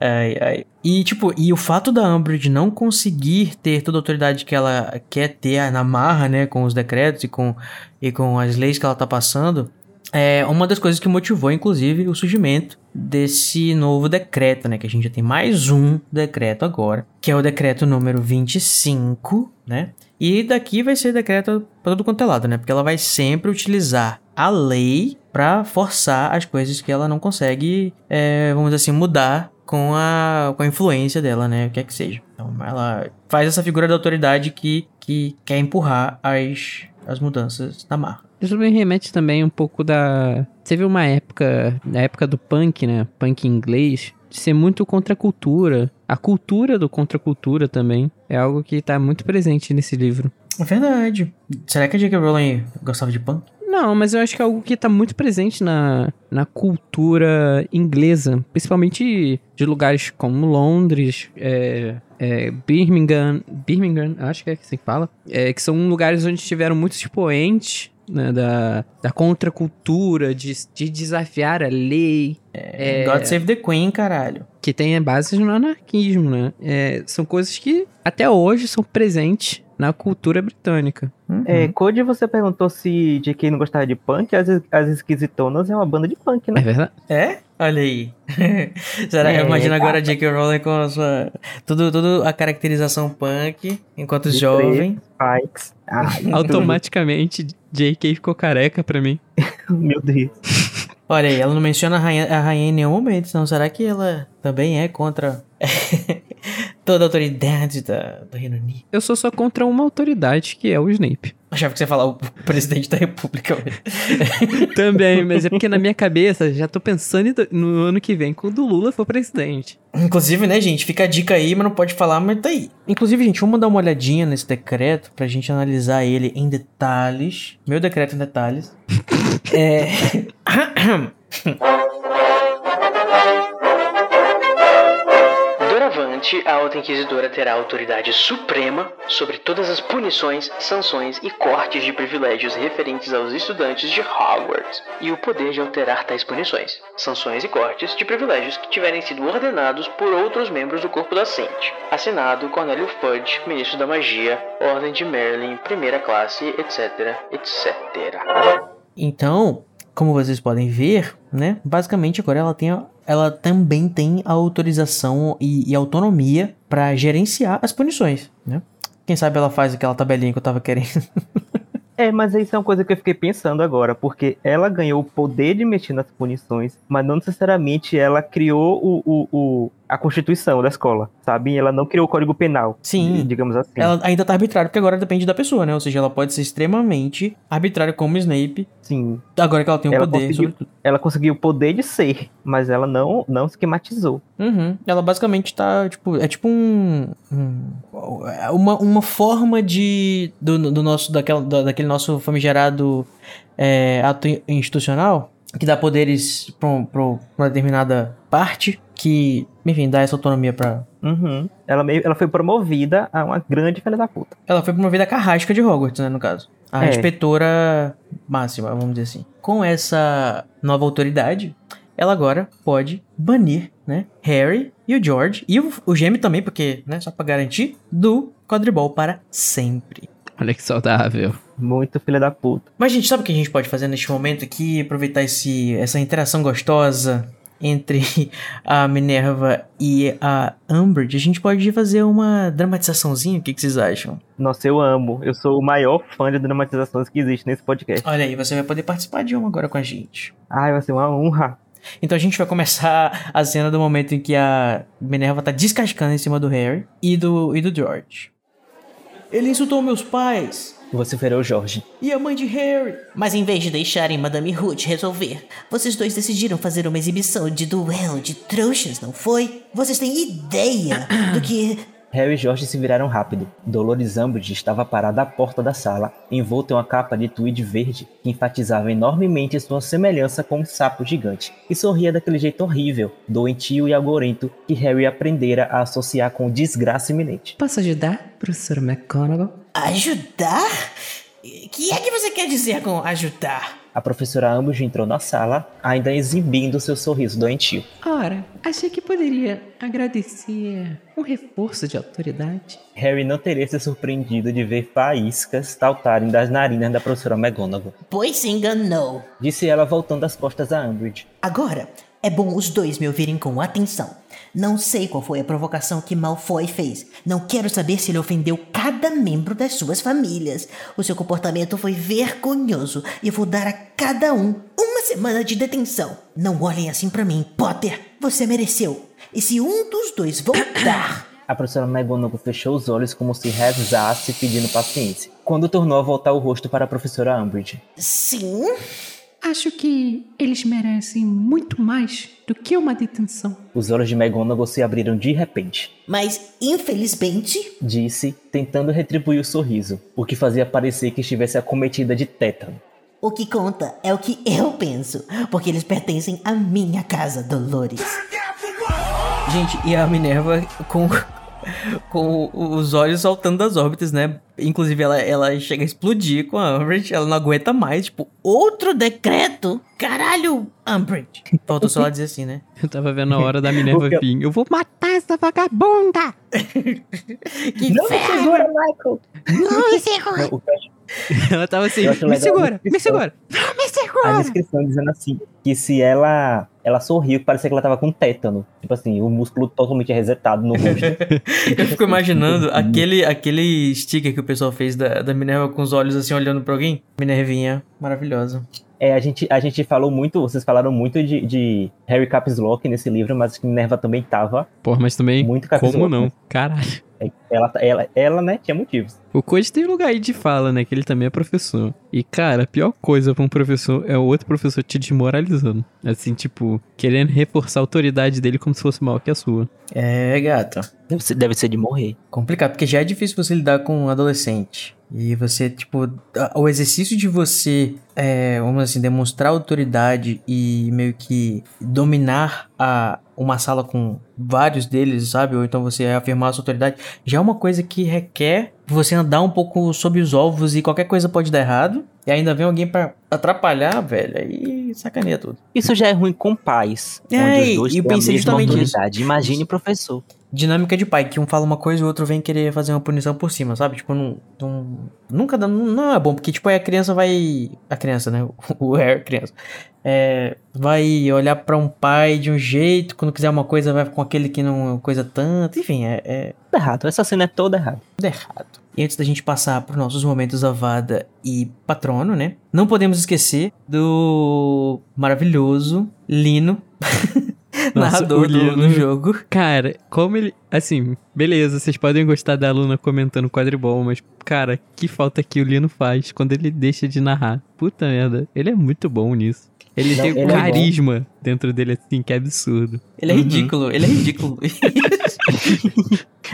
ai, ai. E, tipo, e o fato da Umbridge não conseguir ter toda a autoridade que ela quer ter na marra, né, com os decretos e com, e com as leis que ela tá passando, é uma das coisas que motivou, inclusive, o surgimento desse novo decreto, né? Que a gente já tem mais um decreto agora, que é o decreto número 25, né? E daqui vai ser decreto para todo quanto é lado, né? Porque ela vai sempre utilizar a lei para forçar as coisas que ela não consegue, é, vamos dizer assim, mudar com a, com a influência dela, né? O que é que seja. Então ela faz essa figura da autoridade que, que quer empurrar as, as mudanças na marra. Isso me remete também um pouco da. Teve uma época, na época do punk, né? Punk inglês, de ser muito contra a cultura. A cultura do contra a cultura também é algo que tá muito presente nesse livro. É verdade. Será que a J.K. Rowling gostava de punk? Não, mas eu acho que é algo que tá muito presente na, na cultura inglesa, principalmente de lugares como Londres, é, é, Birmingham, Birmingham, acho que é assim que fala, é, que são lugares onde tiveram muitos expoentes né, da, da contracultura, de, de desafiar a lei. É, God Save the Queen, caralho. Que tem bases no anarquismo, né? É, são coisas que até hoje são presentes na cultura britânica. Uhum. É, Code, você perguntou se de quem não gostava de punk, as, as Esquisitonas é uma banda de punk, né? É verdade. É? Olha aí. [laughs] Será, é, imagina agora a J.K. Rowling com a sua. Tudo, tudo a caracterização punk, enquanto de jovem. Pikes. Automaticamente, J.K. ficou careca pra mim. [laughs] Meu Deus. Olha aí, ela não menciona a rainha, a rainha em nenhum momento, então será que ela também é contra [laughs] toda a autoridade da, do Reino Unido? Eu sou só contra uma autoridade, que é o Snape. Achava que você ia falar o presidente da república. [laughs] Também, mas é porque na minha cabeça já tô pensando no ano que vem, quando o Lula for presidente. Inclusive, né, gente, fica a dica aí, mas não pode falar, mas tá aí. Inclusive, gente, vamos dar uma olhadinha nesse decreto pra gente analisar ele em detalhes. Meu decreto em detalhes. [laughs] é... A Alta Inquisidora terá autoridade suprema sobre todas as punições, sanções e cortes de privilégios referentes aos estudantes de Hogwarts, e o poder de alterar tais punições, sanções e cortes de privilégios que tiverem sido ordenados por outros membros do corpo docente. Assinado Cornélio Fudge, Ministro da Magia, Ordem de Merlin, Primeira Classe, etc, etc. Então, como vocês podem ver, né? Basicamente agora ela tem, ela também tem a autorização e, e autonomia para gerenciar as punições, né? Quem sabe ela faz aquela tabelinha que eu tava querendo. É, mas isso é uma coisa que eu fiquei pensando agora, porque ela ganhou o poder de mexer nas punições, mas não necessariamente ela criou o, o, o a constituição da escola, sabe? Ela não criou o código penal. Sim. Digamos assim. Ela ainda tá arbitrária, porque agora depende da pessoa, né? Ou seja, ela pode ser extremamente arbitrária como Snape. Sim. Agora que ela tem o ela poder conseguiu, Ela conseguiu o poder de ser, mas ela não, não esquematizou. Uhum. Ela basicamente tá, tipo, é tipo um. um uma, uma forma de. Do, do nosso, daquela, daquele nosso famigerado é, ato institucional que dá poderes pra, pra uma determinada parte que, enfim, dá essa autonomia pra. Uhum. Ela, meio, ela foi promovida a uma grande filha da puta. Ela foi promovida a carrasca de Hogwarts, né, no caso. A É. inspetora máxima, vamos dizer assim. Com essa nova autoridade, ela agora pode banir, né, Harry e o George, e o, o gêmeo também, porque, né, só pra garantir, do quadribol para sempre. Olha que saudável. Muito filha da puta. Mas, gente, sabe o que a gente pode fazer neste momento aqui? Aproveitar esse, essa interação gostosa entre a Minerva e a Umbridge. A gente pode fazer uma dramatizaçãozinha. O que, que vocês acham? Nossa, eu amo. Eu sou o maior fã de dramatizações que existe nesse podcast. Olha aí, você vai poder participar de uma agora com a gente. Ai, vai ser uma honra. Então a gente vai começar a cena do momento em que a Minerva tá descascando em cima do Harry e do, e do George. Ele insultou meus pais Você ferou o Jorge. e a mãe de Harry. Mas em vez de deixarem Madame Hood resolver, vocês dois decidiram fazer uma exibição de duelo de trouxas, não foi? Vocês têm ideia do que. [clears throat] Harry e Jorge se viraram rápido. Dolores Umbridge estava parada à porta da sala, envolta em uma capa de tweed verde que enfatizava enormemente sua semelhança com um sapo gigante, e sorria daquele jeito horrível, doentio e algorento que Harry aprendera a associar com desgraça iminente. Posso ajudar, professora McGonagall? Ajudar? O que é que você quer dizer com ajudar? A professora Umbridge entrou na sala, ainda exibindo seu sorriso doentio. Ora, achei que poderia agradecer um reforço de autoridade. Harry não teria se surpreendido de ver faíscas saltarem das narinas da professora McGonagall, Pois se enganou. disse ela voltando as costas a Umbridge. Agora, é bom os dois me ouvirem com atenção. Não sei qual foi a provocação que Malfoy fez. Não quero saber se ele ofendeu cada membro das suas famílias. O seu comportamento foi vergonhoso e eu vou dar a cada um uma semana de detenção. Não olhem assim pra mim, Potter. Você mereceu. E se um dos dois voltar, [coughs] A professora McGonagall fechou os olhos como se rezasse pedindo paciência, quando tornou a voltar o rosto para a professora Umbridge. sim, Acho que eles merecem muito mais do que uma detenção. Os olhos de McGonagall se abriram de repente. Mas, infelizmente, Disse, tentando retribuir o sorriso, o que fazia parecer que estivesse acometida de tétano. o que conta é o que eu penso, porque eles pertencem à minha casa, Dolores. Gente, e a Minerva com, com os olhos saltando das órbitas, né? Inclusive, ela, ela chega a explodir com a Umbridge, ela não aguenta mais, tipo, outro decreto? Caralho, Umbridge. Faltou só ela dizer assim, né? Eu tava vendo a hora da Minerva [laughs] Porque- vir. Eu vou matar essa vagabunda! [laughs] Que Não me segura, Michael! Não me [laughs] segura! Não, Ela tava assim, me a segura, me segura. Não me a segura! descrição dizendo assim, que se ela ela sorriu, parecia que ela tava com tétano. Tipo assim, o músculo totalmente resetado no rosto. Eu fico imaginando aquele, aquele sticker que o pessoal fez da, da Minerva com os olhos assim olhando pra alguém. Minervinha, maravilhosa. É, a gente, a gente falou muito, vocês falaram muito de, de Harry Caps Lock nesse livro, mas acho que Minerva também tava Porra, mas também, muito Caps como Lock. não? Caralho. É, Ela, ela, ela, né, tinha motivos. O Code tem lugar aí de fala, né? Que ele também é professor. E, cara, a pior coisa pra um professor é o outro professor te desmoralizando. Assim, tipo, querendo reforçar a autoridade dele como se fosse maior que a sua. É, gata. Deve ser, deve ser de morrer. Complicado, porque já é difícil você lidar com um adolescente. E você, tipo, o exercício de você, é, vamos assim, demonstrar autoridade e meio que dominar a, uma sala com vários deles, sabe? Ou então você afirmar a sua autoridade, já é uma coisa que requer você andar um pouco sob os ovos e qualquer coisa pode dar errado. E ainda vem alguém pra atrapalhar, velho, aí sacaneia tudo. Isso já é ruim com pais, É, onde os dois e têm a mesma autoridade. Imagine professor. Dinâmica de pai, que um fala uma coisa e o outro vem querer fazer uma punição por cima, sabe? Tipo, não, não- nunca dá, não, é bom, porque tipo, aí a criança vai, a criança, né? [laughs] O Harry, criança, é, vai olhar pra um pai de um jeito, quando quiser uma coisa vai com aquele que não coisa tanto, enfim, é, é Tudo errado, essa cena é toda errada. tudo errado. E antes da gente passar pros nossos momentos Avada e Patrono, né? Não podemos esquecer do maravilhoso Lino, [laughs] [laughs] Nossa, narrador o do, Lino. do jogo. Cara, como ele. Assim, beleza, vocês podem gostar da aluna comentando quadribol, mas, cara, que falta que o Lino faz quando ele deixa de narrar. Puta merda, ele é muito bom nisso. Ele Não, tem ele um é carisma dentro dele, assim, que é absurdo. Ele é Uhum. ridículo, ele é ridículo.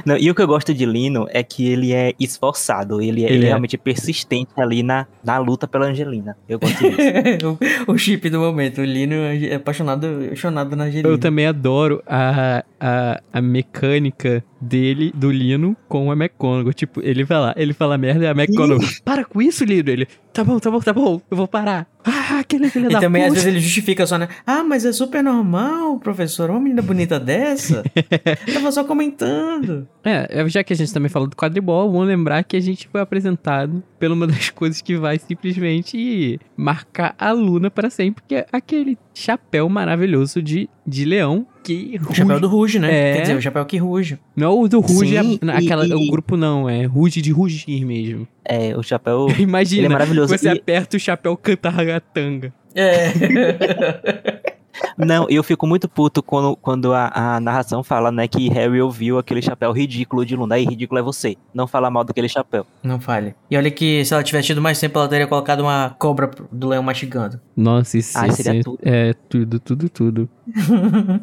Não, e o que eu gosto de Lino é que ele é esforçado, ele é, Ele ele é é. realmente persistente ali na, na luta pela Angelina. Eu gosto disso. [laughs] o, o chip do momento. O Lino é apaixonado, apaixonado na Angelina. Eu também adoro a, a, a mecânica dele, do Lino, com a McGonagall. Tipo, ele vai lá, ele fala merda e a McGonagall, para com isso, Lino. Ele, tá bom, tá bom, tá bom, eu vou parar. Ah, aquele filho E da também, às puta. vezes, ele justifica só, né? Ah, mas é super normal, professor. Uma menina bonita dessa. [laughs] Tava só comentando. É, já que a gente também falou do quadribol, vamos lembrar que a gente foi apresentado por uma das coisas que vai simplesmente marcar a Luna para sempre, que é aquele chapéu maravilhoso de, de leão que O chapéu do Ruge, né? É. Quer dizer, o chapéu que ruge. Não é o do Ruge, Sim, é- aquela, e- o grupo não, é Ruge de rugir mesmo. É, o chapéu. [laughs] Imagina, é maravilhoso. você E- aperta o chapéu canta ragatanga. É. [laughs] Não, eu fico muito puto quando, quando a, a narração fala, né, que Harry ouviu aquele chapéu ridículo de Luna. Aí, ridículo é você. Não fala mal daquele chapéu. Não fale. E olha que se ela tivesse tido mais tempo, ela teria colocado uma cobra do leão mastigando. Nossa, isso isso seria é, tudo. é tudo, tudo, tudo. [laughs]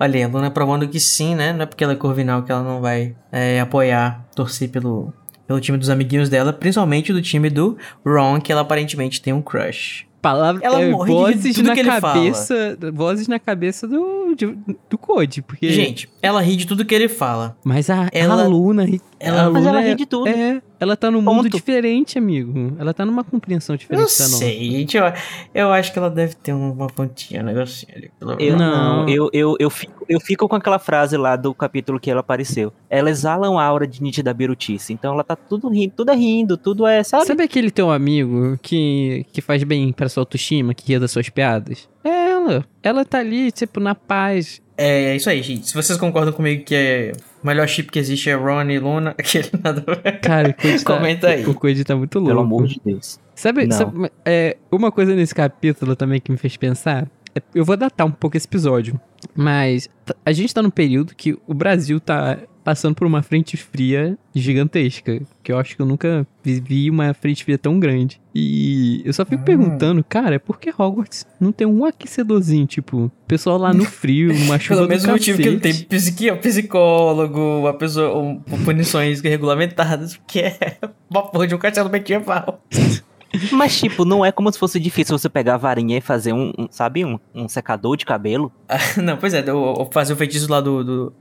olha aí, a Luna provando que sim, né? Não é porque ela é corvinal que ela não vai é, apoiar, torcer pelo, pelo time dos amiguinhos dela, principalmente do time do Ron, que ela aparentemente tem um crush. Palavra, Ela é, morre de vozes tudo na que ele cabeça, vozes na cabeça do, de- do Code, porque... Gente, ela ri de tudo que ele fala. Mas a, Ela- a Luna, ela- a Mas ela é, ri de tudo. É, ela tá num Ponto. mundo diferente, amigo. Ela tá numa compreensão diferente Não da nossa. sei, gente. Eu, eu acho que ela deve ter uma pontinha, um negocinho ali. Eu Não. não, eu, eu, eu, fico, eu fico com aquela frase lá do capítulo que ela apareceu. Ela exala uma aura de nítida birutice. Então ela tá tudo rindo, tudo é rindo, tudo é, sabe? Sabe aquele teu amigo que, que faz bem pra sua autoestima, que ria das suas piadas? É ela. Ela tá ali, tipo, na paz. É isso aí, gente. Se vocês concordam comigo que é o melhor chip que existe é Ron e Luna, [laughs] aquele nada. Cara, o tá, Comenta aí. O Code tá muito louco. Pelo amor de Deus. Sabe, sabe, é, uma coisa nesse capítulo também que me fez pensar. é- Eu vou datar um pouco esse episódio. Mas a gente tá num período que o Brasil tá, passando por uma frente fria gigantesca. Que eu acho que eu nunca vi uma frente fria tão grande. E eu só fico Hum. perguntando, cara, por que Hogwarts não tem um aquecedorzinho? Tipo, o pessoal lá no frio, uma [laughs] chuva Pelo mesmo motivo que não tem cacete. psiqui- psicólogo, uma pessoa, um, punições regulamentadas, porque é [laughs] uma porra de um castelo medieval. [laughs] Mas, tipo, não é como se fosse difícil você pegar a varinha e fazer um, um, sabe, um, um secador de cabelo. [laughs] Não, pois é, o- o- fazer o feitiço lá do, do,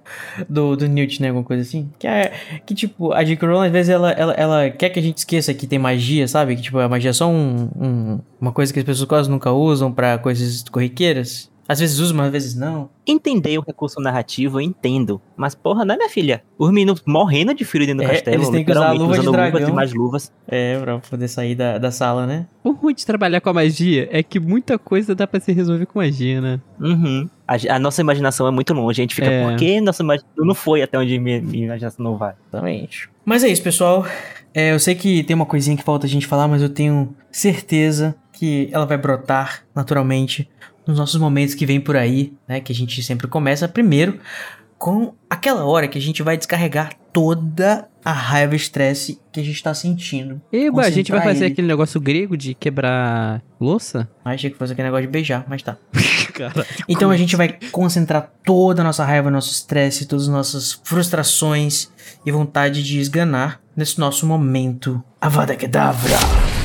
do, do Newt, né? Alguma coisa assim. Que é. Que, tipo, a J.K. Rowling, às vezes, ela, ela, ela quer que a gente esqueça que tem magia, sabe? Que, tipo, a magia é só um, um- uma coisa que as pessoas quase nunca usam pra coisas corriqueiras. Às vezes usam, mas às vezes não. Entender o recurso narrativo, eu entendo. Mas, porra, né, minha filha? Os meninos morrendo de frio dentro do É, castelo. eles têm que usar luva de usando luvas dragão. e mais luvas. É, pra poder sair da, da sala, né? O ruim de trabalhar com a magia é que muita coisa dá pra se resolver com magia, né? Uhum. A, a nossa imaginação é muito longe. A gente fica, É. por que nossa imaginação não foi até onde minha, minha imaginação não vai? Exatamente. Mas é isso, pessoal. É, eu sei que tem uma coisinha que falta a gente falar, mas eu tenho certeza que ela vai brotar naturalmente nos nossos momentos que vem por aí, né? Que a gente sempre começa primeiro com aquela hora que a gente vai descarregar toda a raiva e estresse que a gente tá sentindo. Eba, a gente vai fazer ele. aquele negócio grego de quebrar louça? Ah, achei que fosse aquele negócio de beijar, mas tá. [laughs] Caralho. Então a gente vai concentrar toda a nossa raiva, nosso estresse, todas as nossas frustrações e vontade de esganar nesse nosso momento. Avada Kedavra!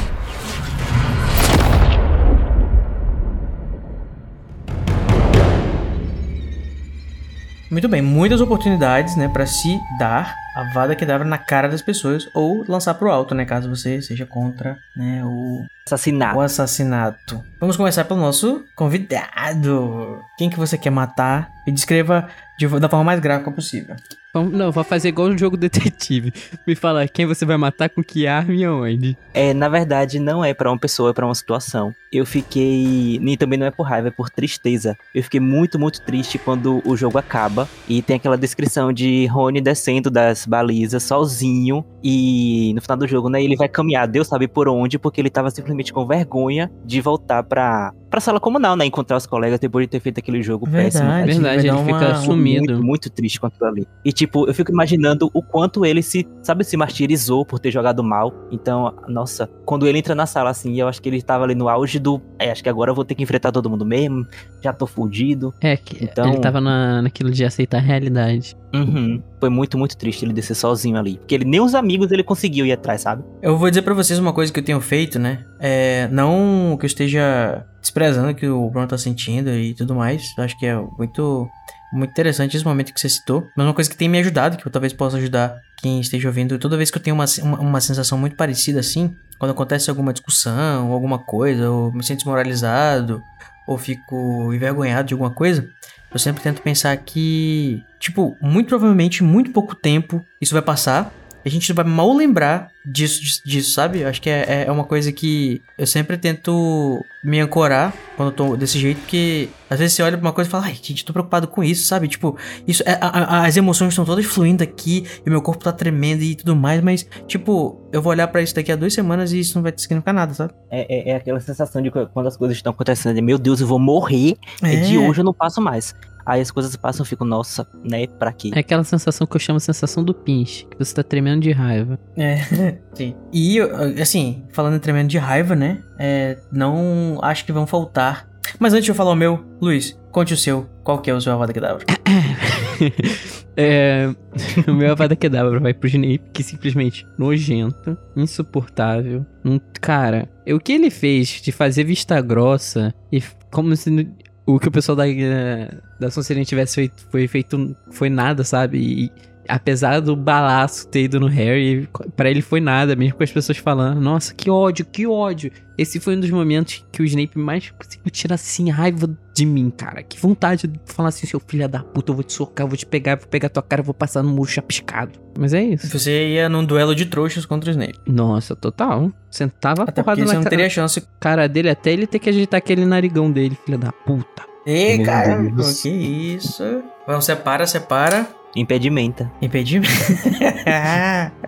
Muito bem, muitas oportunidades, né, para se dar a Vada Kedavra na cara das pessoas ou lançar pro alto, né, caso você seja contra, né, o Assassinar. o assassinato. Vamos começar pelo nosso convidado. Quem que você quer matar? E descreva de, da forma mais gráfica possível. Não, vou fazer igual um jogo detetive. Me fala quem você vai matar, com que arma e aonde. É, na verdade, não é pra uma pessoa, é pra uma situação. Eu fiquei. E também não é por raiva, é por tristeza. Eu fiquei muito, muito triste quando o jogo acaba. E tem aquela descrição de Rony descendo das balizas sozinho. E no final do jogo, né, ele vai caminhar, Deus sabe por onde, porque ele tava simplesmente com vergonha de voltar pra, pra sala comunal, né? Encontrar os colegas depois de ter feito aquele jogo péssimo. Verdade. cara. Verdade, vai ele fica uma- sumido. Muito, muito triste com aquilo ali. E, tipo, eu fico imaginando o quanto ele se, sabe, se martirizou por ter jogado mal. Então, nossa, quando ele entra na sala assim, eu acho que ele tava ali no auge do. É, acho que agora eu vou ter que enfrentar todo mundo mesmo. Já tô fudido. É, que Então- ele tava na, naquilo de aceitar a realidade. Uhum. Foi muito, muito triste ele descer sozinho ali. Porque ele nem os amigos ele conseguiu ir atrás, sabe? Eu vou dizer pra vocês uma coisa que eu tenho feito, né? É, não que eu esteja desprezando o que o Bruno tá sentindo e tudo mais. Eu acho que é muito, muito interessante esse momento que você citou. Mas uma coisa que tem me ajudado, que eu talvez possa ajudar quem esteja ouvindo. Toda vez que eu tenho uma, uma, uma sensação muito parecida assim, quando acontece alguma discussão, ou alguma coisa, ou me sinto desmoralizado, ou fico envergonhado de alguma coisa, eu sempre tento pensar que, tipo, muito provavelmente, muito pouco tempo, isso vai passar. A gente vai mal lembrar disso, disso, disso, sabe? Eu acho que é, é uma coisa que eu sempre tento me ancorar quando eu tô desse jeito, porque às vezes você olha pra uma coisa e fala, ai, gente, tô preocupado com isso, sabe? Tipo, isso, é- a- a- as emoções estão todas fluindo aqui e o meu corpo tá tremendo e tudo mais, mas, tipo, eu vou olhar pra isso daqui a duas semanas e isso não vai significar nada, sabe? É, é, é aquela sensação de quando as coisas estão acontecendo, de, meu Deus, eu vou morrer. É. de hoje eu não passo mais. Aí as coisas passam, eu fico, nossa, né? Pra quê? É aquela sensação que eu chamo de sensação do pinche, que você tá tremendo de raiva. É, [laughs] sim. E, assim, falando em tremendo de raiva, né? É, não acho que vão faltar. Mas antes de eu falar o meu, Luiz, conte o seu. Qual que é o seu Avada Kedavra? [coughs] é, [laughs] o meu Avada Kedavra vai pro Snape, que simplesmente nojento, insuportável. Um, cara, o que ele fez de fazer vista grossa e como se o que o pessoal da, eh, da Sonserina tivesse feito foi feito foi nada, sabe? E apesar do balaço ter ido no Harry, pra ele foi nada, mesmo com as pessoas falando, nossa, que ódio, que ódio. Esse foi um dos momentos que o Snape mais conseguiu tirar assim raiva de mim, cara. Que vontade de falar assim, seu filho da puta, eu vou te socar, eu vou te pegar, vou pegar tua cara, eu vou passar no muro chapiscado. Mas é isso. Você ia num duelo de trouxas contra o Snape. Nossa, total. Sentava a Até porrada porque você na não teria chance. cara dele até ele ter que agitar aquele narigão dele, filha da puta. Ei, cara, que isso? Vamos, separa, separa. Impedimenta. Impedimento. [laughs]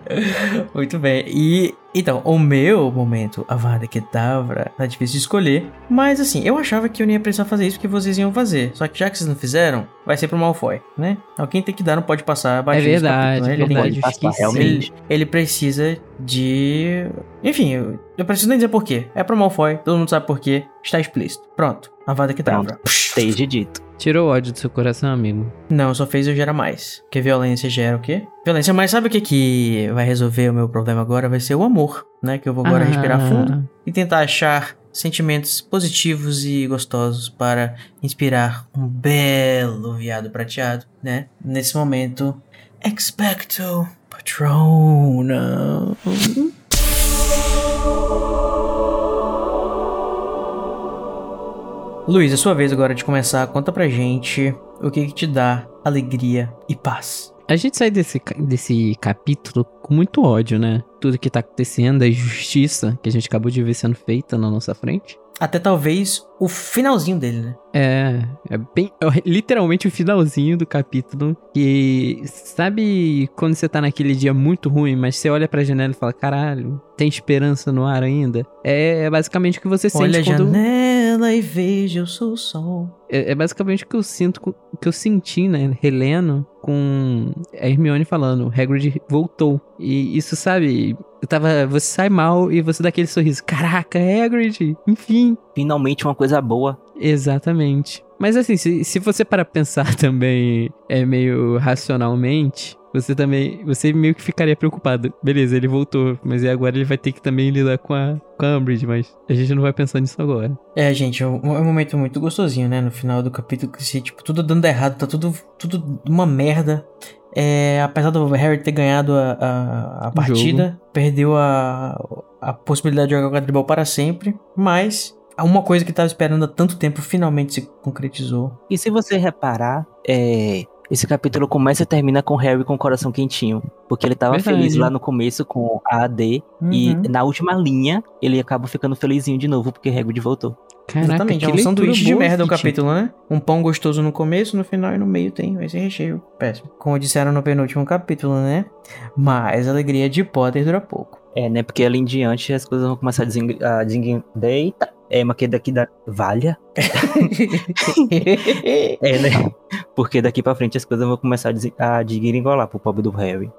[laughs] Muito bem. E Então, o meu momento, a Vada Kedavra, tá difícil de escolher. Mas assim, eu achava que eu não ia precisar fazer isso porque vocês iam fazer. Só que já que vocês não fizeram, vai ser pro Malfoy, né? Alguém tem que dar, não pode passar É abaixo desse verdade, capítulo, né? é Ele verdade. passar, realmente. ele, ele precisa de. Enfim, eu, eu preciso nem dizer porquê. É pro Malfoy, todo mundo sabe porquê. Está explícito. Pronto. A Vada Kedavra. Esteja dito. Tirou o ódio do seu coração, amigo. Não, só fez eu gerar mais. Porque violência gera o quê? Violência, mas sabe o que que vai resolver o meu problema agora? Vai ser o amor, né? Que eu vou agora Ah. respirar fundo e tentar achar sentimentos positivos e gostosos para inspirar um belo viado prateado, né? Nesse momento, expecto patronum. Luiz, é sua vez agora de começar. Conta pra gente o que, que te dá alegria e paz. A gente sai desse, desse capítulo com muito ódio, né? Tudo que tá acontecendo, a injustiça que a gente acabou de ver sendo feita na nossa frente. Até talvez o finalzinho dele, né? É, é bem. é literalmente o finalzinho do capítulo. Que. Sabe quando você tá naquele dia muito ruim, mas você olha pra janela e fala: caralho, tem esperança no ar ainda? É, é basicamente o que você Olha a sente quando. janela e veja o seu sol. É, é basicamente o que eu sinto, o que eu senti, né, relendo com a Hermione falando, Hagrid voltou. E isso, sabe, eu tava, você sai mal e você dá aquele sorriso, caraca, Hagrid, enfim. Finalmente uma coisa boa. Exatamente. Mas assim, se, se você para pensar [laughs] também é meio racionalmente, você também, você meio que ficaria preocupado. Beleza, ele voltou, mas e agora ele vai ter que também lidar com a, com a Umbridge, mas a gente não vai pensar nisso agora. É, gente, é um, é um momento muito gostosinho, né? No final do capítulo, que se, tipo, tudo dando errado, tá tudo, tudo uma merda. É, apesar do Harry ter ganhado a, a, a partida, perdeu a, a possibilidade de jogar o quadribol para sempre, mas uma coisa que tava esperando há tanto tempo finalmente se concretizou. E se você reparar, é, esse capítulo começa e termina com o Harry com o coração quentinho. Porque ele tava Verdade. feliz lá no começo com a AD. E Uhum. na última linha, ele acaba ficando felizinho de novo porque Hagrid voltou. Caraca, Exatamente, que é um sanduíche de merda o capítulo, né? Um pão gostoso no começo, no final e no meio tem esse recheio péssimo. Como disseram no penúltimo capítulo, né? Mas a alegria de Potter dura pouco. É, né? Porque ali em diante as coisas vão começar a deseng... a deseng... É, mas que daqui da... Valha? [laughs] É, né? Porque daqui pra frente as coisas vão começar a, des... a desgringolar pro pobre do Harry.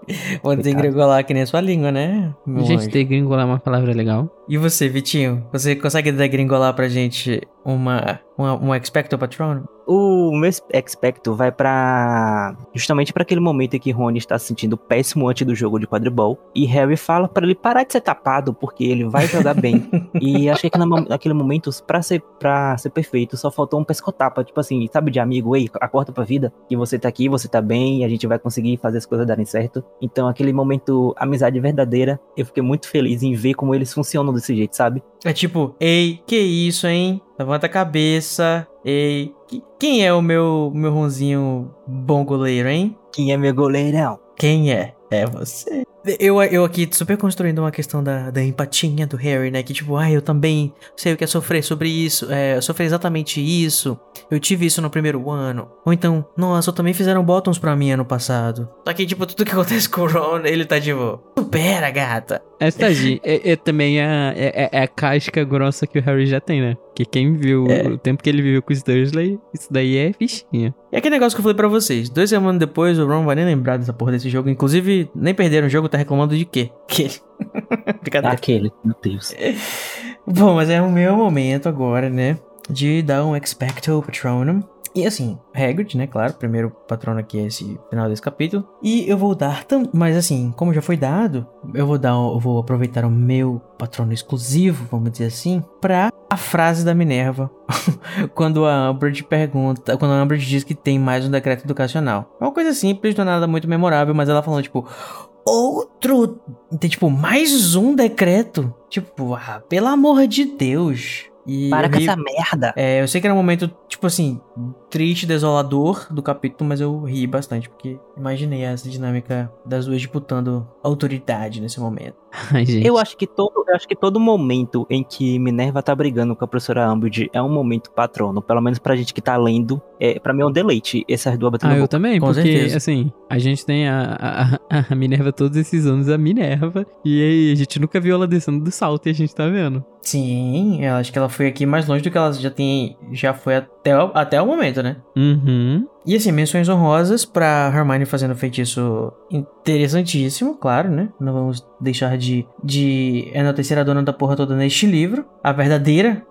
Vou desengregolar que nem a sua língua, né? meu Gente, anjo? degringolar é uma palavra legal. E você, Vitinho? Você consegue degringolar pra gente uma, uma, um Expecto Patronum? O meu expecto vai pra. justamente pra aquele momento em que Rony está se sentindo péssimo antes do jogo de quadribol. E Harry fala pra ele parar de ser tapado, porque ele vai jogar bem. [laughs] e achei que na- naquele momento, pra ser, pra ser perfeito, só faltou um pescotapa. Tipo assim, sabe de amigo, ei, acorda pra vida. Que você tá aqui, você tá bem, e a gente vai conseguir fazer as coisas darem certo. Então, aquele momento, amizade verdadeira, eu fiquei muito feliz em ver como eles funcionam desse jeito, sabe? É tipo, ei, que isso, hein? Levanta a cabeça. Ei, que- quem é o meu, meu ronzinho bom goleiro, hein? Quem é meu goleirão? Quem é? É você. Eu, eu aqui super construindo uma questão da, da empatia do Harry, né? Que tipo, ah, eu também sei o que é sofrer sobre isso, é, sofrer exatamente isso. Eu tive isso no primeiro ano. Ou então, nossa, também fizeram bottoms pra mim ano passado. Só que, tipo, tudo que acontece com o Ron, ele tá tipo, supera, gata. Essa [laughs] Tagi, é, é também a, é, é a casca grossa que o Harry já tem, né? Que quem viu É. o tempo que ele viveu com os Dursley, isso daí é fichinha. E aquele negócio que eu falei pra vocês, dois semanas depois o Ron vai nem lembrar dessa porra desse jogo. Inclusive, nem perderam o jogo, tá reclamando de quê? [laughs] Que... Brincadeira. Aquele, meu Deus. [laughs] Bom, mas é o meu momento agora, né? De dar um Expecto Patronum. E assim, Hagrid, né? Claro, primeiro patrono aqui é esse final desse capítulo. E eu vou dar tam... Mas assim, como já foi dado, eu vou dar, eu vou aproveitar o meu patrono exclusivo, vamos dizer assim, pra a frase da Minerva. [laughs] quando a Umbridge pergunta, quando a Umbridge diz que tem mais um decreto educacional. É uma coisa simples, não é nada muito memorável, mas ela falando tipo, outro, tem tipo mais um decreto. Tipo, ah, pelo amor de Deus. E Para com ri- essa merda. É, eu sei que era um momento, tipo assim, triste, desolador do capítulo, mas eu ri bastante, porque imaginei essa dinâmica das duas disputando autoridade nesse momento. [laughs] Ai, gente. Eu acho que todo, eu acho que todo momento em que Minerva tá brigando com a professora Umbridge é um momento patrono, pelo menos pra gente que tá lendo, é, pra mim é um deleite essas duas batendo Ah, eu boca. também, Com porque, certeza. assim, a gente tem a, a, a Minerva todos esses anos, a Minerva, e aí a gente nunca viu ela descendo do salto e a gente tá vendo. Sim, eu acho que ela foi aqui mais longe do que ela já tem, já foi até, até o momento, né? Uhum. E assim, menções honrosas pra Hermione fazendo um feitiço interessantíssimo, claro, né? Não vamos deixar de, de enaltecer a dona da porra toda neste livro. A verdadeira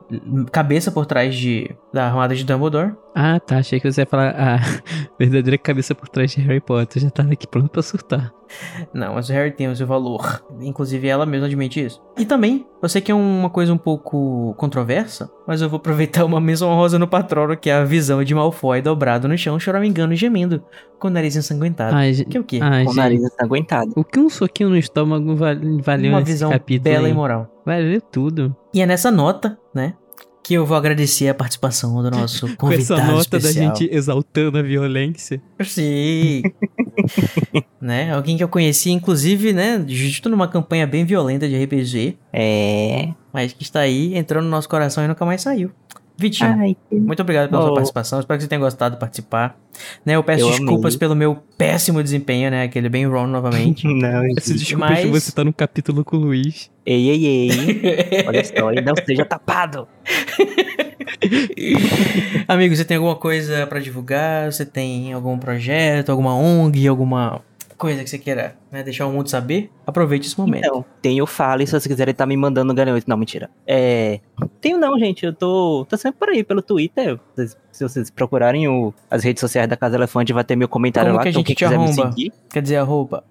cabeça por trás de, da armada de Dumbledore. Ah, tá, achei que você ia falar a [laughs] verdadeira cabeça por trás de Harry Potter, já tava aqui pronto pra surtar. Não, mas o Harry tem o seu valor. Inclusive ela mesma admite isso. E também, eu sei que é uma coisa um pouco controversa, mas eu vou aproveitar uma menção honrosa no patrono, que é a visão de Malfoy dobrado no chão, choramingando e gemendo, com o nariz ensanguentado. Ai. Que é o quê? Ai, Com o nariz ensanguentado. O que um soquinho no estômago val- valeu uma visão capítulo? bela e moral. Valeu tudo. E é nessa nota, né, que eu vou agradecer a participação do nosso [laughs] Com convidado essa nota especial. da gente exaltando a violência. Sim. [laughs] né? Alguém que eu conheci, inclusive, né? Justo numa campanha bem violenta de RPG, É. mas que está aí, entrou no nosso coração e nunca mais saiu. Vitinho, Ai, que- muito obrigado pela sua Oh. participação. Espero que você tenha gostado de participar. Né, eu peço Eu desculpas amei. pelo meu péssimo desempenho, né? Aquele bem Ron novamente. [laughs] Não, Peço desculpas Mas- de você estar no capítulo com o Luiz. Ei, ei, ei. [laughs] Olha só, e não seja tapado. Amigo, você tem alguma coisa pra divulgar? Você tem algum projeto, alguma ONG, alguma coisa que você queira né, deixar o mundo saber? Aproveite esse momento. Então, tem o Fale, se vocês quiserem estar me mandando garoto. Não, mentira. É. Tenho não, gente. Eu tô. tô sempre por aí pelo Twitter. Vocês- se vocês procurarem o- as redes sociais da Casa Elefante, vai ter meu comentário Como lá. que a então, gente quem te quiser me arromba? seguir. Quer dizer, arroba.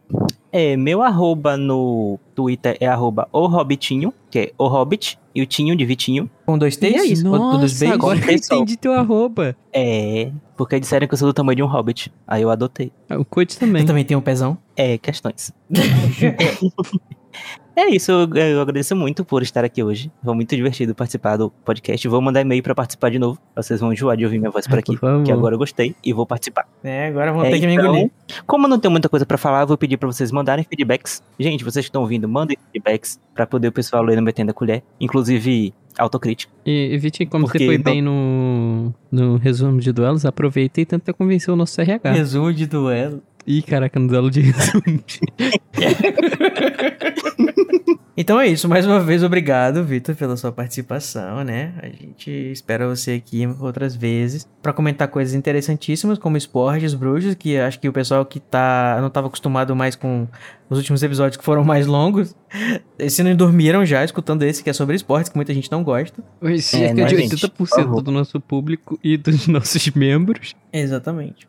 É, meu arroba no Twitter é arroba o Hobbitinho, que é o Hobbit, e o Tinho de Vitinho. Com dois T's? É isso, Nossa, beijos? agora eu entendi teu arroba. É. Porque disseram que eu sou do tamanho de um Hobbit. Aí eu adotei. Ah, O coach também. Eu também tenho um pezão. É, questões. [laughs] [laughs] É isso, eu, eu agradeço muito por estar aqui hoje. Foi muito divertido participar do podcast. Vou mandar e-mail pra participar de novo. Vocês vão enjoar de ouvir minha voz por aqui. por. Que agora eu gostei e vou participar. É, agora vão É, ter que me então, engolir. Como eu não tenho muita coisa pra falar, eu vou pedir pra vocês mandarem feedbacks. Gente, vocês que estão ouvindo, mandem feedbacks pra poder o pessoal ler no Metendo a Colher. Inclusive, autocrítica. E, e Vitinho, como Porque você foi não- bem no, no resumo de duelos, aproveita e tenta convencer o nosso RH. Resumo de duelo. Ih, caraca, no duelo de resumo. [laughs] Então é isso, mais uma vez, obrigado, Vitor, pela sua participação, né? A gente espera você aqui outras vezes pra comentar coisas interessantíssimas, como esportes, bruxos, que acho que o pessoal que tá não tava acostumado mais com os últimos episódios que foram mais longos, se não dormiram já escutando esse que é sobre esportes, que muita gente não gosta. Cerca né, de gente? 80% Por favor. do nosso público e dos [laughs] nossos membros. Exatamente.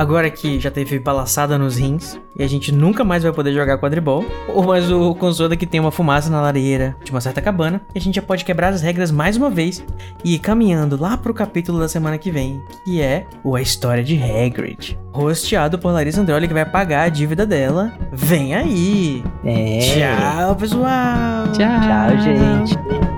Agora que já teve balaçada nos rins e a gente nunca mais vai poder jogar quadribol, ou mais o Consoda que tem uma fumaça na lareira de uma certa cabana, e a gente já pode quebrar as regras mais uma vez e ir caminhando lá pro capítulo da semana que vem, que é o A História de Hagrid. Rosteado por Larissa Androli, que vai pagar a dívida dela. Vem aí! É. Tchau, pessoal! Tchau. Tchau, gente.